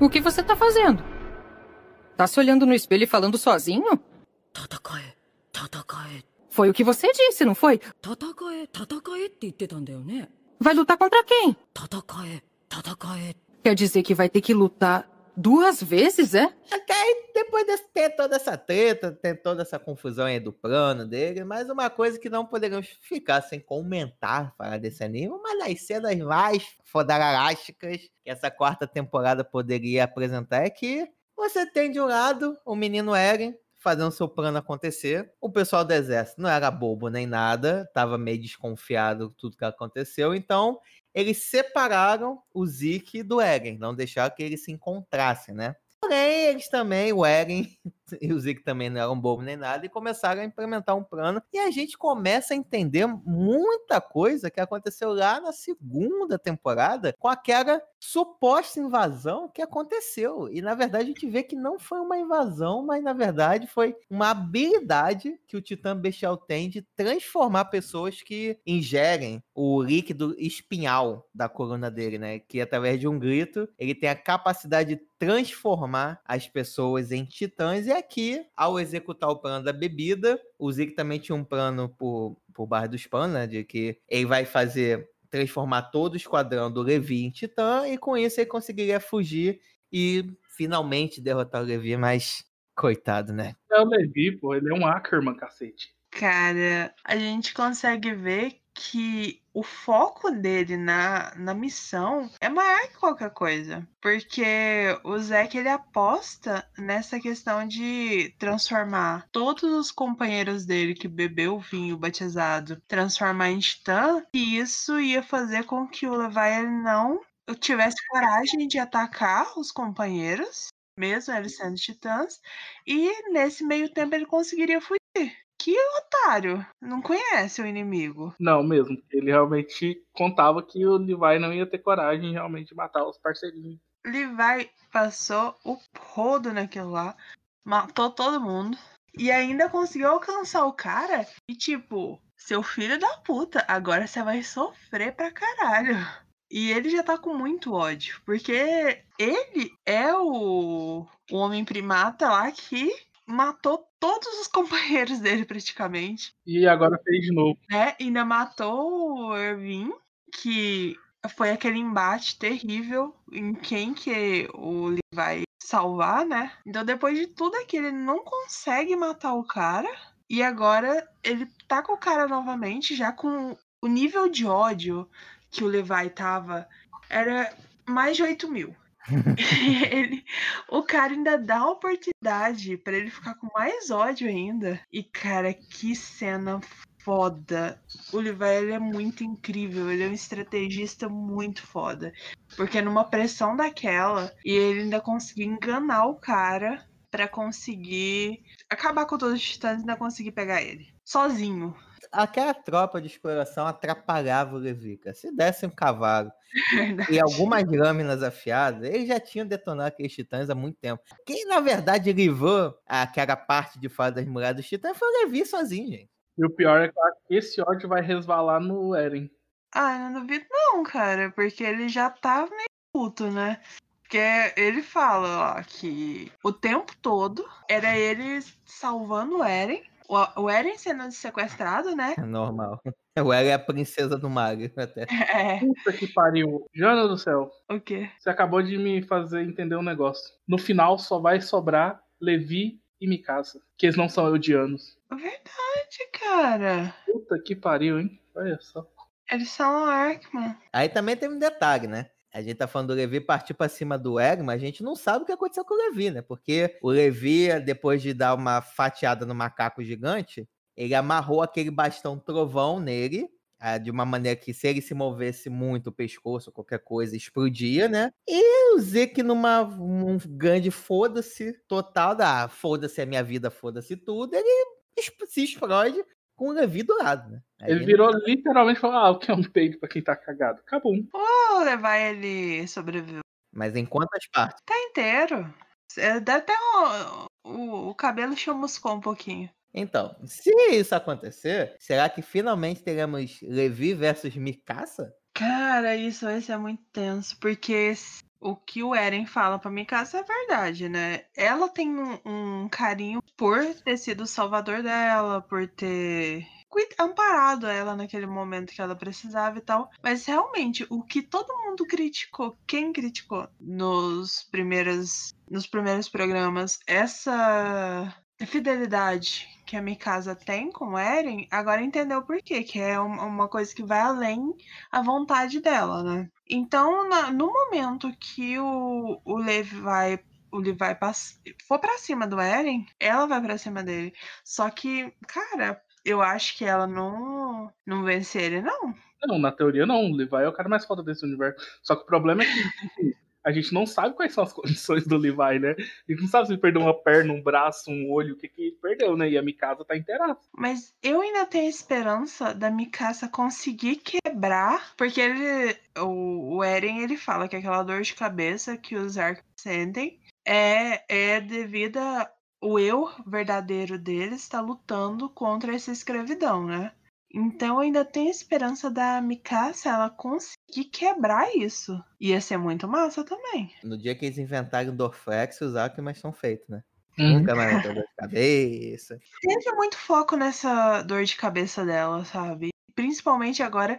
O que você tá fazendo? Tá se olhando no espelho e falando sozinho? Foi o que você disse, não foi? Vai lutar contra quem? Quer dizer que vai ter que lutar duas vezes, é? Ok, depois de ter toda essa treta, ter toda essa confusão aí do plano dele, mas uma coisa que não poderíamos ficar sem comentar falar desse anime, uma das cenas mais fodararásticas que essa quarta temporada poderia apresentar é que você tem de um lado o menino Eren fazendo seu plano acontecer. O pessoal do exército não era bobo nem nada, tava meio desconfiado de tudo que aconteceu, então eles separaram o Zeke do Eren, não deixaram que eles se encontrassem, né? Porém, eles também, o Eren e o Zeke também não eram bobos nem nada, e começaram a implementar um plano. E a gente começa a entender muita coisa que aconteceu lá na segunda temporada com aquela suposta invasão que aconteceu. E na verdade a gente vê que não foi uma invasão, mas na verdade foi uma habilidade que o Titã Bestial tem de transformar pessoas que ingerem o líquido espinhal da coluna dele, né? Que através de um grito ele tem a capacidade de transformar as pessoas em titãs. E aqui, ao executar o plano da bebida, o Zeke também tinha um plano por, por Barra dos Panos, né? De que ele vai fazer transformar todo o esquadrão do Levi em titã, e com isso ele conseguiria fugir e finalmente derrotar o Levi, mas coitado, né? É o Levi, pô, ele é um Ackerman, cacete. Cara, a gente consegue ver que o foco dele na, na missão é maior que qualquer coisa. Porque o Zack ele aposta nessa questão de transformar todos os companheiros dele que bebeu o vinho batizado, transformar em titã, e isso ia fazer com que o Levi não tivesse coragem de atacar os companheiros, mesmo eles sendo titãs, e nesse meio tempo ele conseguiria fugir. Que otário! Não conhece o inimigo. Não, mesmo. Ele realmente contava que o Levi não ia ter coragem de realmente matar os parceirinhos. Levi passou o rodo naquilo lá, matou todo mundo e ainda conseguiu alcançar o cara. E tipo, seu filho da puta, agora você vai sofrer pra caralho. E ele já tá com muito ódio, porque ele é o, o homem primata lá que matou todos os companheiros dele praticamente. E agora fez de novo. Né? Ainda matou o Irving, que foi aquele embate terrível em quem que o Lee vai salvar, né? Então depois de tudo aquilo, ele não consegue matar o cara. E agora ele tá com o cara novamente, já com o nível de ódio que o Levi tava, era mais de 8 mil. ele, o cara ainda dá a oportunidade para ele ficar com mais ódio ainda. E, cara, que cena foda. O Levi é muito incrível, ele é um estrategista muito foda. Porque numa pressão daquela, e ele ainda conseguiu enganar o cara para conseguir acabar com todos os titãs e ainda conseguir pegar ele. Sozinho. Aquela tropa de exploração atrapalhava o Levica. Se desse um cavalo Verdade. e algumas lâminas afiadas, ele já tinha detonado aqueles titãs há muito tempo. Quem, na verdade, livrou aquela parte de fase das muralhas dos titãs foi o Levi sozinho, gente. E o pior é que esse ódio vai resvalar no Eren. Ah, eu não duvido não, cara, porque ele já tá meio puto, né? Porque ele fala lá que o tempo todo era ele salvando o Eren, o o Eren sendo sequestrado, né? É normal. O Eren é a princesa do Mario, até. É, Puta que pariu. Jana do céu, o quê? você acabou de me fazer entender um negócio. No final só vai sobrar Levi e Mikasa, que eles não são eldianos. Verdade, cara. Puta que pariu, hein? Olha só. Eles são Arkman. Aí também tem um detalhe, né? A gente tá falando do Levi partir pra cima do Eren, mas a gente não sabe o que aconteceu com o Levi, né? Porque o Levi, depois de dar uma fatiada no macaco gigante, ele amarrou aquele bastão trovão nele, ah, de uma maneira que se ele se movesse muito o pescoço qualquer coisa, explodia, né? E o Zeke numa um grande foda-se total da ah, foda-se a minha vida, foda-se tudo, ele se explode com o Levi do lado, né? Aí Ele virou literalmente e falou: Ah, o que é um peido pra quem tá cagado? Acabou. Ou levar ele sobreviveu. Mas em quantas partes? Tá inteiro. É, Deve até o, o, o cabelo chamuscou um pouquinho. Então, se isso acontecer, será que finalmente teremos Levi versus Mikasa? Cara, isso vai ser muito tenso, porque o que o Eren fala pra Mikasa é verdade, né? Ela tem um, um carinho por ter sido o salvador dela, por ter amparado ela naquele momento que ela precisava e tal. Mas realmente, o que todo mundo criticou, quem criticou nos primeiros, nos primeiros programas, essa fidelidade que a Mikasa tem com o Eren, agora entendeu por quê, que é um- uma coisa que vai além a vontade dela, né? Então, na- no momento que o, o Levi vai o Levi pass- for pra cima do Eren, ela vai pra cima dele. Só que, cara, eu acho que ela não não vence ele, não. Não, na teoria não. O Levi é o cara mais foda desse universo. Só que o problema é que a gente não sabe quais são as condições do Levi, né? A gente não sabe se ele perdeu uma perna, um braço, um olho, o que que ele perdeu, né? E a Mikasa tá inteira. Mas eu ainda tenho esperança da Mikasa conseguir quebrar, porque ele, o, o Eren, ele fala que aquela dor de cabeça que os Ark sentem é, é devido ao eu verdadeiro deles estar lutando contra essa escravidão, né? Então eu ainda tenho esperança da Mikasa ela conseguir quebrar isso. Ia ser muito massa também. No dia que eles inventarem o Dorflex, os Alckmin estão feitos, né? Uhum. Nunca mais dor de cabeça. Teve muito foco nessa dor de cabeça dela, sabe? Principalmente agora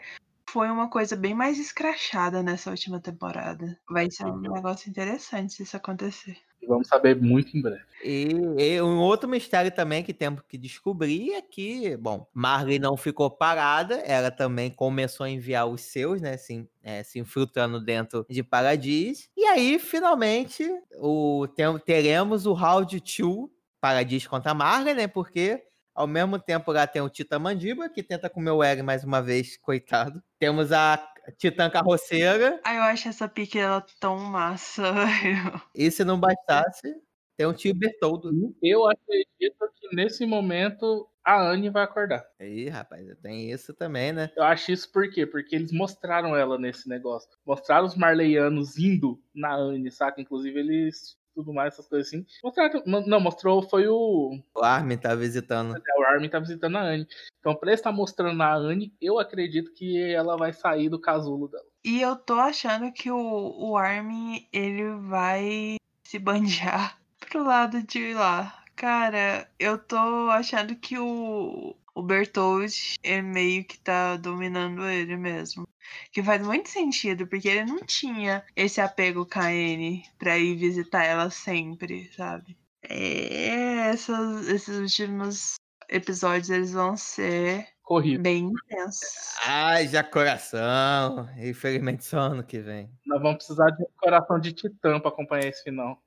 foi uma coisa bem mais escrachada nessa última temporada. Vai ser um negócio interessante se isso acontecer. Vamos saber muito em breve. E, e um outro mistério também que temos que descobrir é que, bom, Marley não ficou parada, ela também começou a enviar os seus, né, assim, é, se infiltrando dentro de Paradis. E aí, finalmente, o, tem- teremos o round 2 Paradis contra Marley, né, porque ao mesmo tempo lá tem o Titã Mandiba, que tenta comer o Eren mais uma vez, coitado. Temos a Titã Carroceira, Ah, eu acho essa pique ela tão massa, velho. e se não bastasse, tem o tio Bertoldo. Eu acredito que nesse momento a Anne vai acordar. Aí, rapaz, tem isso também, né? Eu acho isso por quê? Porque eles mostraram ela nesse negócio. Mostraram os marleianos indo na Anne, saca? Inclusive eles. Tudo mais, essas coisas assim. Mostraram. Não, mostrou foi o. O Armin tá visitando. O Armin tá visitando a Anne. Então, pra ele estar mostrando a Anne, eu acredito que ela vai sair do casulo dela. E eu tô achando que o, o Armin, ele vai se banjar pro lado de lá. Cara, eu tô achando que o, o Bertold é meio que tá dominando ele mesmo. Que faz muito sentido, porque ele não tinha esse apego com a Anne pra ir visitar ela sempre, sabe? É, essas, esses últimos episódios eles vão ser Corrido. bem intensos. Haja coração. Infelizmente só ano que vem. Nós vamos precisar de um coração de titã pra acompanhar esse final.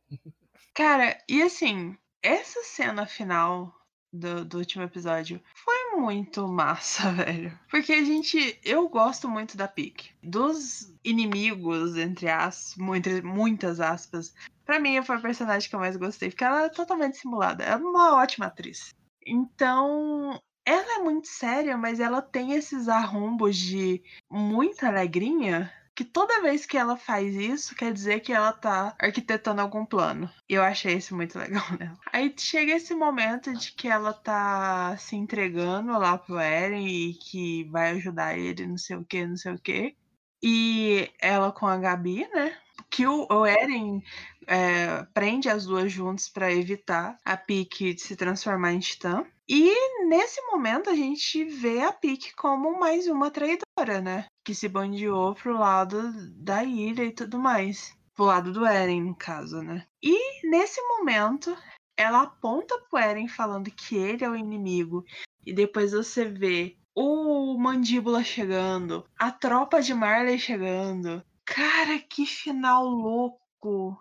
Cara, e assim, essa cena final do, do último episódio foi muito massa, velho. Porque a gente. Eu gosto muito da Pique. Dos inimigos, entre as muitas, muitas aspas, pra mim foi a personagem que eu mais gostei, porque ela é totalmente simulada. Ela é uma ótima atriz. Então. Ela é muito séria, mas ela tem esses arrombos de muita alegrinha que toda vez que ela faz isso, quer dizer que ela tá arquitetando algum plano. E eu achei isso muito legal nela. Aí chega esse momento de que ela tá se entregando lá pro Eren e que vai ajudar ele, não sei o que, não sei o que. E ela com a Gabi, né? Que o, o Eren é, prende as duas juntas para evitar a Pique de se transformar em Titã. E nesse momento a gente vê a Pique como mais uma traidora, né? Que se bandeou pro lado da ilha e tudo mais. Pro lado do Eren, no caso, né? E nesse momento ela aponta pro Eren falando que ele é o inimigo. E depois você vê o Mandíbula chegando, a tropa de Marley chegando. Cara, que final louco!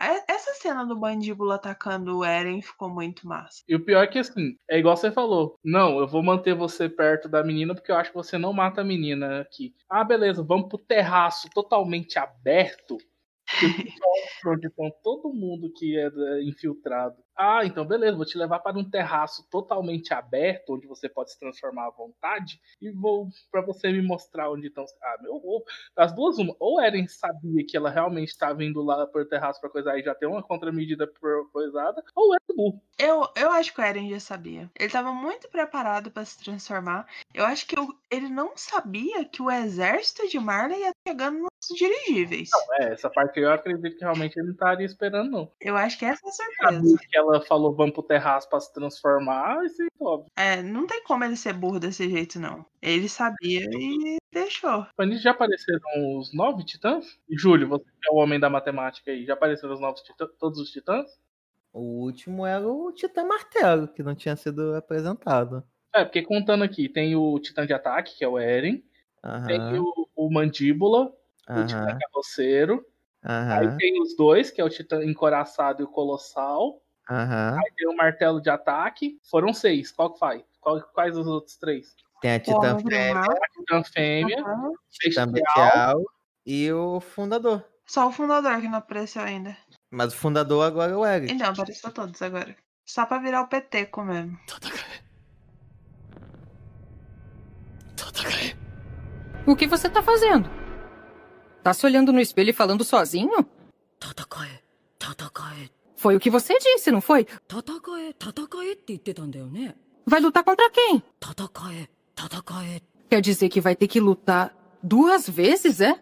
É, essa cena do Mandíbula atacando o Eren ficou muito massa. E o pior é que, assim, é igual você falou. Não, eu vou manter você perto da menina porque eu acho que você não mata a menina aqui. Ah, beleza, vamos pro terraço totalmente aberto. onde estão todo mundo que é infiltrado. Ah, então beleza, vou te levar para um terraço totalmente aberto, onde você pode se transformar à vontade, e vou para você me mostrar onde estão. Ah, meu ovo. Das duas, uma. Ou Eren sabia que ela realmente estava indo lá por terraço para coisar e já tem uma contramedida coisada, ou Eren burro. Eu, eu acho que o Eren já sabia. Ele estava muito preparado para se transformar. Eu acho que eu, ele não sabia que o exército de Marley ia chegando nos dirigíveis. Não, é, essa parte eu acredito que realmente ele não estaria esperando, não. Eu acho que essa é a surpresa. Que ela falou vamos pro terraço pra se transformar, isso é óbvio. É, não tem como ele ser burro desse jeito, não. Ele sabia e deixou. Mas já apareceram os nove titãs? Júlio, você é o homem da matemática aí, já apareceram os novos titãs, todos os titãs? O último era o Titã Martelo, que não tinha sido apresentado. É, porque contando aqui, tem o Titã de Ataque, que é o Eren. Uhum. Tem o, o Mandíbula, uhum. o Titã Carroceiro. Uhum. Aí tem os dois, que é o Titã Encoraçado e o Colossal. Uhum. Aí tem o martelo de ataque. Foram seis. Qual que faz? Qual, quais os outros três? Tem a Titã Fêmea. A Titã Fêmea. Uhum. Titã Bestial. E o Fundador. Só o Fundador que não apareceu ainda. Mas o Fundador agora é o Eric. Então, apareceu todos agora. Só pra virar o PT com mesmo. O que você tá fazendo? Tá se olhando no espelho e falando sozinho? Tatakae, tatakae, foi o que você disse, não foi? Vai lutar contra quem? Quer dizer que vai ter que lutar duas vezes, é?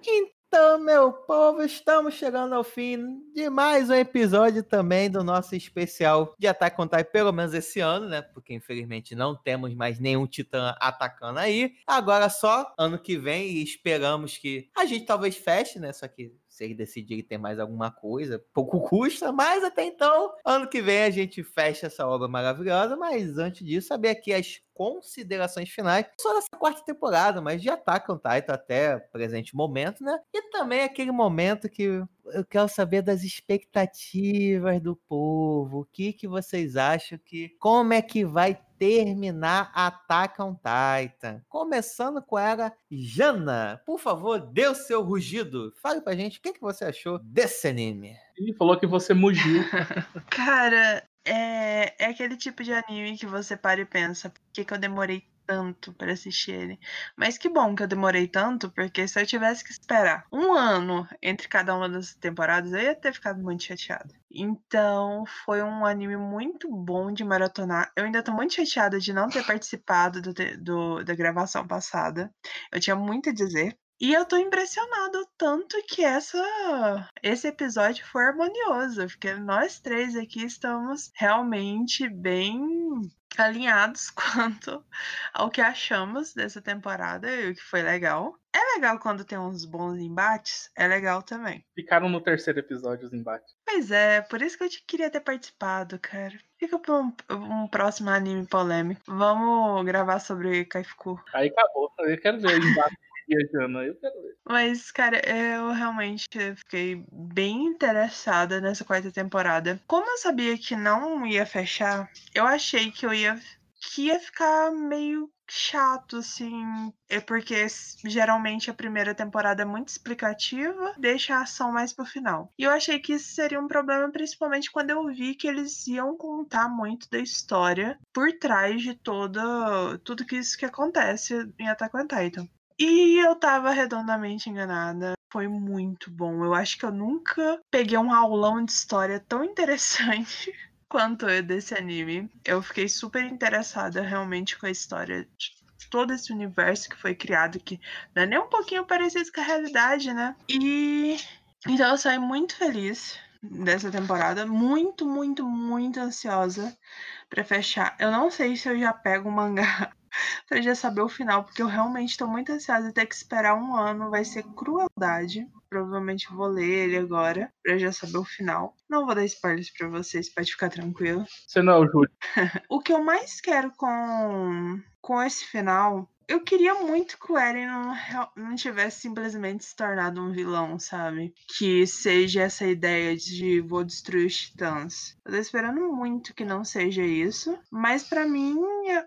Então, meu povo, estamos chegando ao fim de mais um episódio também do nosso especial de Ataque on Titan, pelo menos esse ano, né? Porque infelizmente não temos mais nenhum titã atacando aí. Agora só ano que vem e esperamos que a gente talvez feche, né? Só que se eles decidirem ter mais alguma coisa, pouco custa, mas até então, ano que vem a gente fecha essa obra maravilhosa. Mas antes disso, saber aqui as considerações finais só dessa quarta temporada, mas de Attack on Titan até presente momento, né? E também aquele momento que eu quero saber das expectativas do povo. O que, que vocês acham que. Como é que vai terminar Attack on Titan? Começando com ela, Jana. Por favor, dê o seu rugido. Fale pra gente o que, que você achou desse anime. Ele falou que você mugiu. Cara, é, é aquele tipo de anime que você para e pensa, por que, que eu demorei tanto para assistir ele. Mas que bom que eu demorei tanto, porque se eu tivesse que esperar um ano entre cada uma das temporadas, eu ia ter ficado muito chateada. Então, foi um anime muito bom de maratonar. Eu ainda tô muito chateada de não ter participado do, do da gravação passada. Eu tinha muito a dizer. E eu tô impressionado tanto que essa esse episódio foi harmonioso, porque nós três aqui estamos realmente bem alinhados quanto ao que achamos dessa temporada e o que foi legal. É legal quando tem uns bons embates, é legal também. Ficaram no terceiro episódio os embates. Pois é, por isso que eu te queria ter participado, cara. Fica pra um, um próximo anime polêmico. Vamos gravar sobre Kaifuku. Aí acabou. Eu quero ver o embate viajando, eu quero ver. Mas, cara, eu realmente fiquei bem interessada nessa quarta temporada. Como eu sabia que não ia fechar, eu achei que eu ia que ia ficar meio chato, assim. É porque geralmente a primeira temporada é muito explicativa, deixa a ação mais pro final. E eu achei que isso seria um problema, principalmente quando eu vi que eles iam contar muito da história por trás de toda tudo que isso que acontece em Attack on Titan. E eu tava redondamente enganada. Foi muito bom. Eu acho que eu nunca peguei um aulão de história tão interessante quanto desse anime. Eu fiquei super interessada realmente com a história de todo esse universo que foi criado, que não é nem um pouquinho parecido com a realidade, né? E então eu saí muito feliz dessa temporada, muito, muito, muito ansiosa para fechar. Eu não sei se eu já pego o mangá pra já saber o final, porque eu realmente tô muito ansiosa ter que esperar um ano, vai ser crueldade. provavelmente vou ler ele agora pra já saber o final. Não vou dar spoilers pra vocês, pode ficar tranquilo. Você não é Júlio. O que eu mais quero com, com esse final. Eu queria muito que o Eren não, não tivesse simplesmente se tornado um vilão, sabe? Que seja essa ideia de vou destruir os titãs. Eu tô esperando muito que não seja isso. Mas pra mim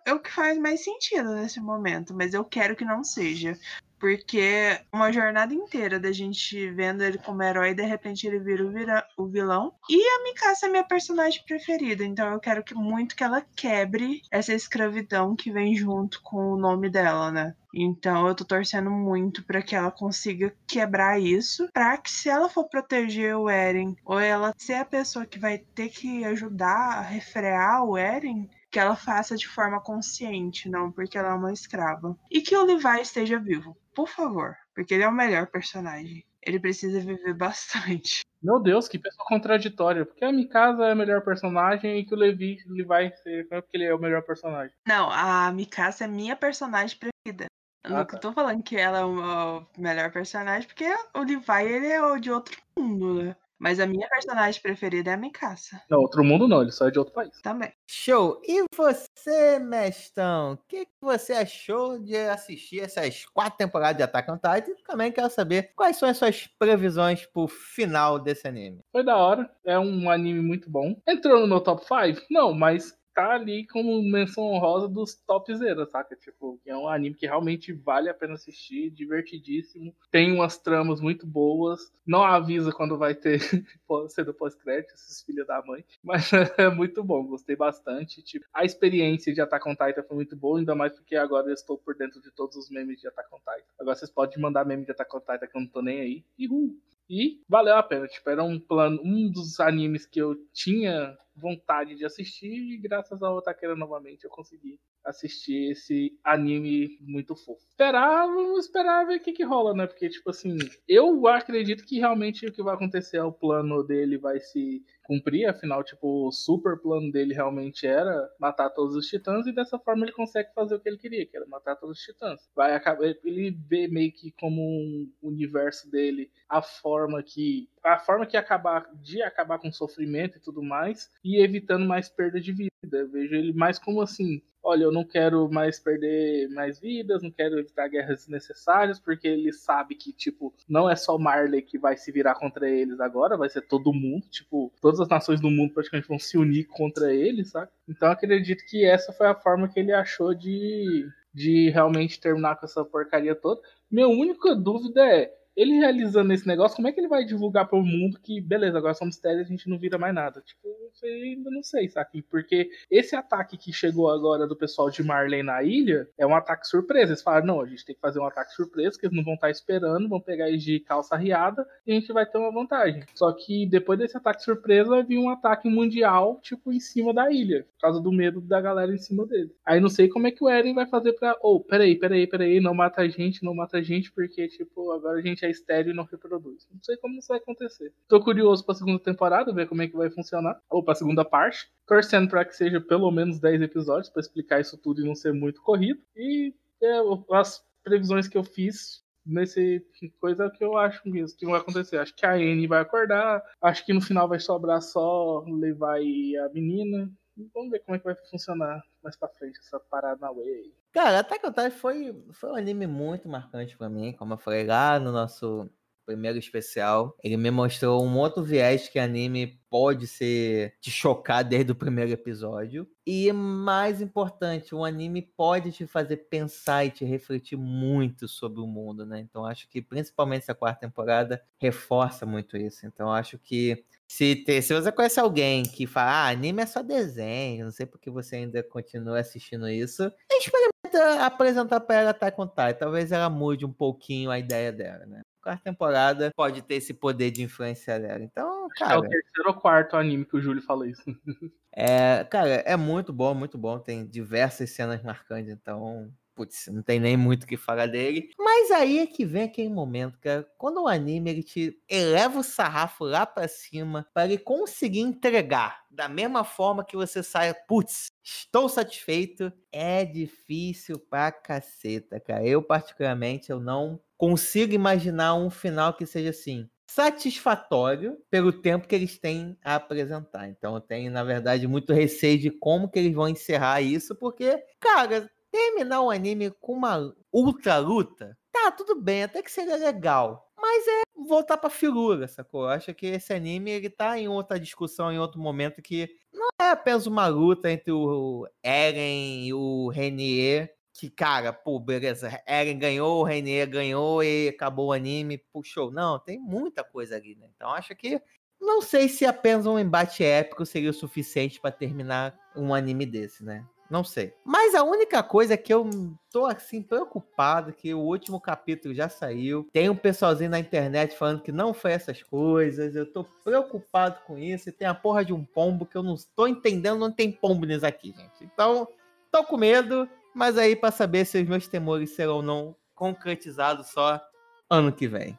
é o que faz mais sentido nesse momento. Mas eu quero que não seja. Porque uma jornada inteira da gente vendo ele como herói de repente ele vira o, vira- o vilão. E a Mikasa é minha personagem preferida, então eu quero que muito que ela quebre essa escravidão que vem junto com o nome dela, né? Então eu tô torcendo muito pra que ela consiga quebrar isso, pra que se ela for proteger o Eren, ou ela ser a pessoa que vai ter que ajudar a refrear o Eren, que ela faça de forma consciente, não porque ela é uma escrava. E que o Levi esteja vivo, por favor, porque ele é o melhor personagem. Ele precisa viver bastante. Meu Deus, que pessoa contraditória. Porque a Mikasa é a melhor personagem e que o Levi ele vai ser não é porque ele é o melhor personagem. Não, a Mikasa é minha personagem preferida. Eu Ah, não tá. tô falando que ela é o melhor personagem, porque o Levi ele é o de outro mundo, né? Mas a minha personagem preferida é a Mikasa. Não, outro mundo não, ele só é de outro país. Também. Show! E você, mestão, o que, que você achou de assistir essas quatro temporadas de Attack on Titan? Também quero saber quais são as suas previsões pro final desse anime. Foi da hora, é um anime muito bom. Entrou no meu top 5? Não, mas tá ali como menção honrosa dos topzeiros, saca? Tipo, é um anime que realmente vale a pena assistir, divertidíssimo. Tem umas tramas muito boas. Não avisa quando vai ter cena pós-crédito, esses filhos da mãe. Mas é muito bom, gostei bastante. Tipo, a experiência de Attack on Titan foi muito boa, ainda mais porque agora eu estou por dentro de todos os memes de Attack on Titan. Agora vocês podem mandar meme de Attack on Titan que eu não tô nem aí. Uhul! E valeu a pena, tipo, era um plano, um dos animes que eu tinha vontade de assistir e graças ao Otakeira novamente eu consegui assistir esse anime muito fofo. Esperar, vamos esperar ver o que que rola, né? Porque, tipo assim, eu acredito que realmente o que vai acontecer é o plano dele vai se cumprir, afinal, tipo, o super plano dele realmente era matar todos os titãs e dessa forma ele consegue fazer o que ele queria, que era matar todos os titãs. Vai acabar, ele vê meio que como um universo dele a forma que a forma que acabar de acabar com o sofrimento e tudo mais e evitando mais perda de vida. Eu vejo ele mais como assim, olha, eu não quero mais perder mais vidas, não quero evitar guerras desnecessárias, porque ele sabe que, tipo, não é só Marley que vai se virar contra eles agora, vai ser todo mundo, tipo, todas as nações do mundo praticamente vão se unir contra ele, sabe? Então acredito que essa foi a forma que ele achou de, de realmente terminar com essa porcaria toda. Minha única dúvida é, ele realizando esse negócio, como é que ele vai divulgar pro mundo que, beleza, agora somos e a gente não vira mais nada? Tipo, eu ainda não sei, sabe? Porque esse ataque que chegou agora do pessoal de Marley na ilha é um ataque surpresa. Eles falaram, não, a gente tem que fazer um ataque surpresa, que eles não vão estar esperando, vão pegar eles de calça riada e a gente vai ter uma vantagem. Só que depois desse ataque surpresa vai vir um ataque mundial, tipo, em cima da ilha, por causa do medo da galera em cima dele. Aí não sei como é que o Eren vai fazer pra. Oh, peraí, peraí, peraí, não mata a gente, não mata a gente, porque, tipo, agora a gente é estéreo e não reproduz. Não sei como isso vai acontecer. Tô curioso pra segunda temporada, ver como é que vai funcionar. Ou pra segunda parte. Torcendo pra que seja pelo menos 10 episódios pra explicar isso tudo e não ser muito corrido. E é, as previsões que eu fiz nesse coisa que eu acho mesmo que vai acontecer. Acho que a Anne vai acordar. Acho que no final vai sobrar só levar a menina. Vamos ver como é que vai funcionar mais pra frente essa parada na Way. Cara, Attack on Titan foi, foi um anime muito marcante pra mim, como eu falei lá no nosso primeiro especial. Ele me mostrou um outro viés que anime pode ser te chocar desde o primeiro episódio. E mais importante, o anime pode te fazer pensar e te refletir muito sobre o mundo, né? Então acho que principalmente essa quarta temporada reforça muito isso. Então acho que se, se você conhece alguém que fala, ah, anime é só desenho, não sei por que você ainda continua assistindo isso, experimenta apresentar pra ela Attack on Titan. Talvez ela mude um pouquinho a ideia dela, né? Quarta temporada pode ter esse poder de influenciar dela. Então, É cara. o terceiro ou quarto anime que o Júlio falou isso. É, cara, é muito bom, muito bom. Tem diversas cenas marcantes, então, putz, não tem nem muito o que falar dele. Mas aí é que vem aquele momento, cara, quando o anime ele te eleva o sarrafo lá pra cima para ele conseguir entregar da mesma forma que você sai, putz, estou satisfeito, é difícil pra caceta, cara. Eu, particularmente, eu não consigo imaginar um final que seja assim satisfatório pelo tempo que eles têm a apresentar. Então eu tenho, na verdade, muito receio de como que eles vão encerrar isso, porque, cara, terminar um anime com uma ultra luta, tá, tudo bem, até que seria legal. Mas é voltar pra figura, sacou? Eu acho que esse anime, ele tá em outra discussão, em outro momento, que não é apenas uma luta entre o Eren e o Renier, que, cara, pô, beleza, Eren ganhou, o Renier ganhou e acabou o anime, puxou. Não, tem muita coisa ali, né? Então acho que não sei se apenas um embate épico seria o suficiente para terminar um anime desse, né? Não sei. Mas a única coisa que eu tô assim preocupado que o último capítulo já saiu. Tem um pessoalzinho na internet falando que não foi essas coisas. Eu tô preocupado com isso. E tem a porra de um pombo que eu não tô entendendo, não tem pombo nisso aqui, gente. Então, tô com medo, mas aí para saber se os meus temores serão ou não concretizados só ano que vem.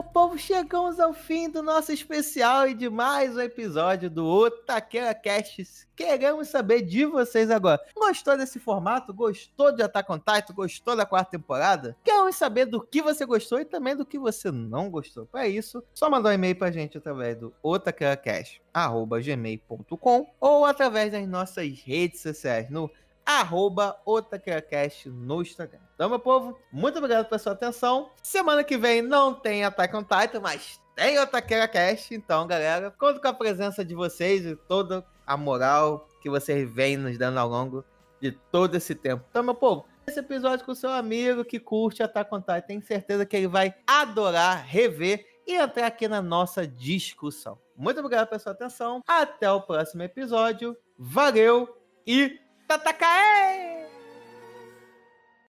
Meu povo, chegamos ao fim do nosso especial e de mais um episódio do Otaqueira. Queremos saber de vocês agora. Gostou desse formato? Gostou de Attack on Titan? Gostou da quarta temporada? Queremos saber do que você gostou e também do que você não gostou. Para isso, só mandar um e-mail pra gente através do otaqueiracast.gmail.com ou através das nossas redes sociais no arroba OtaqueraCast no Instagram. Então, meu povo, muito obrigado pela sua atenção. Semana que vem não tem Attack on Titan, mas tem OtaqueraCast. Então, galera, conto com a presença de vocês e toda a moral que vocês vêm nos dando ao longo de todo esse tempo. Então, meu povo, esse episódio com o seu amigo que curte Attack on Titan, tenho certeza que ele vai adorar rever e entrar aqui na nossa discussão. Muito obrigado pela sua atenção. Até o próximo episódio. Valeu e Tatakae!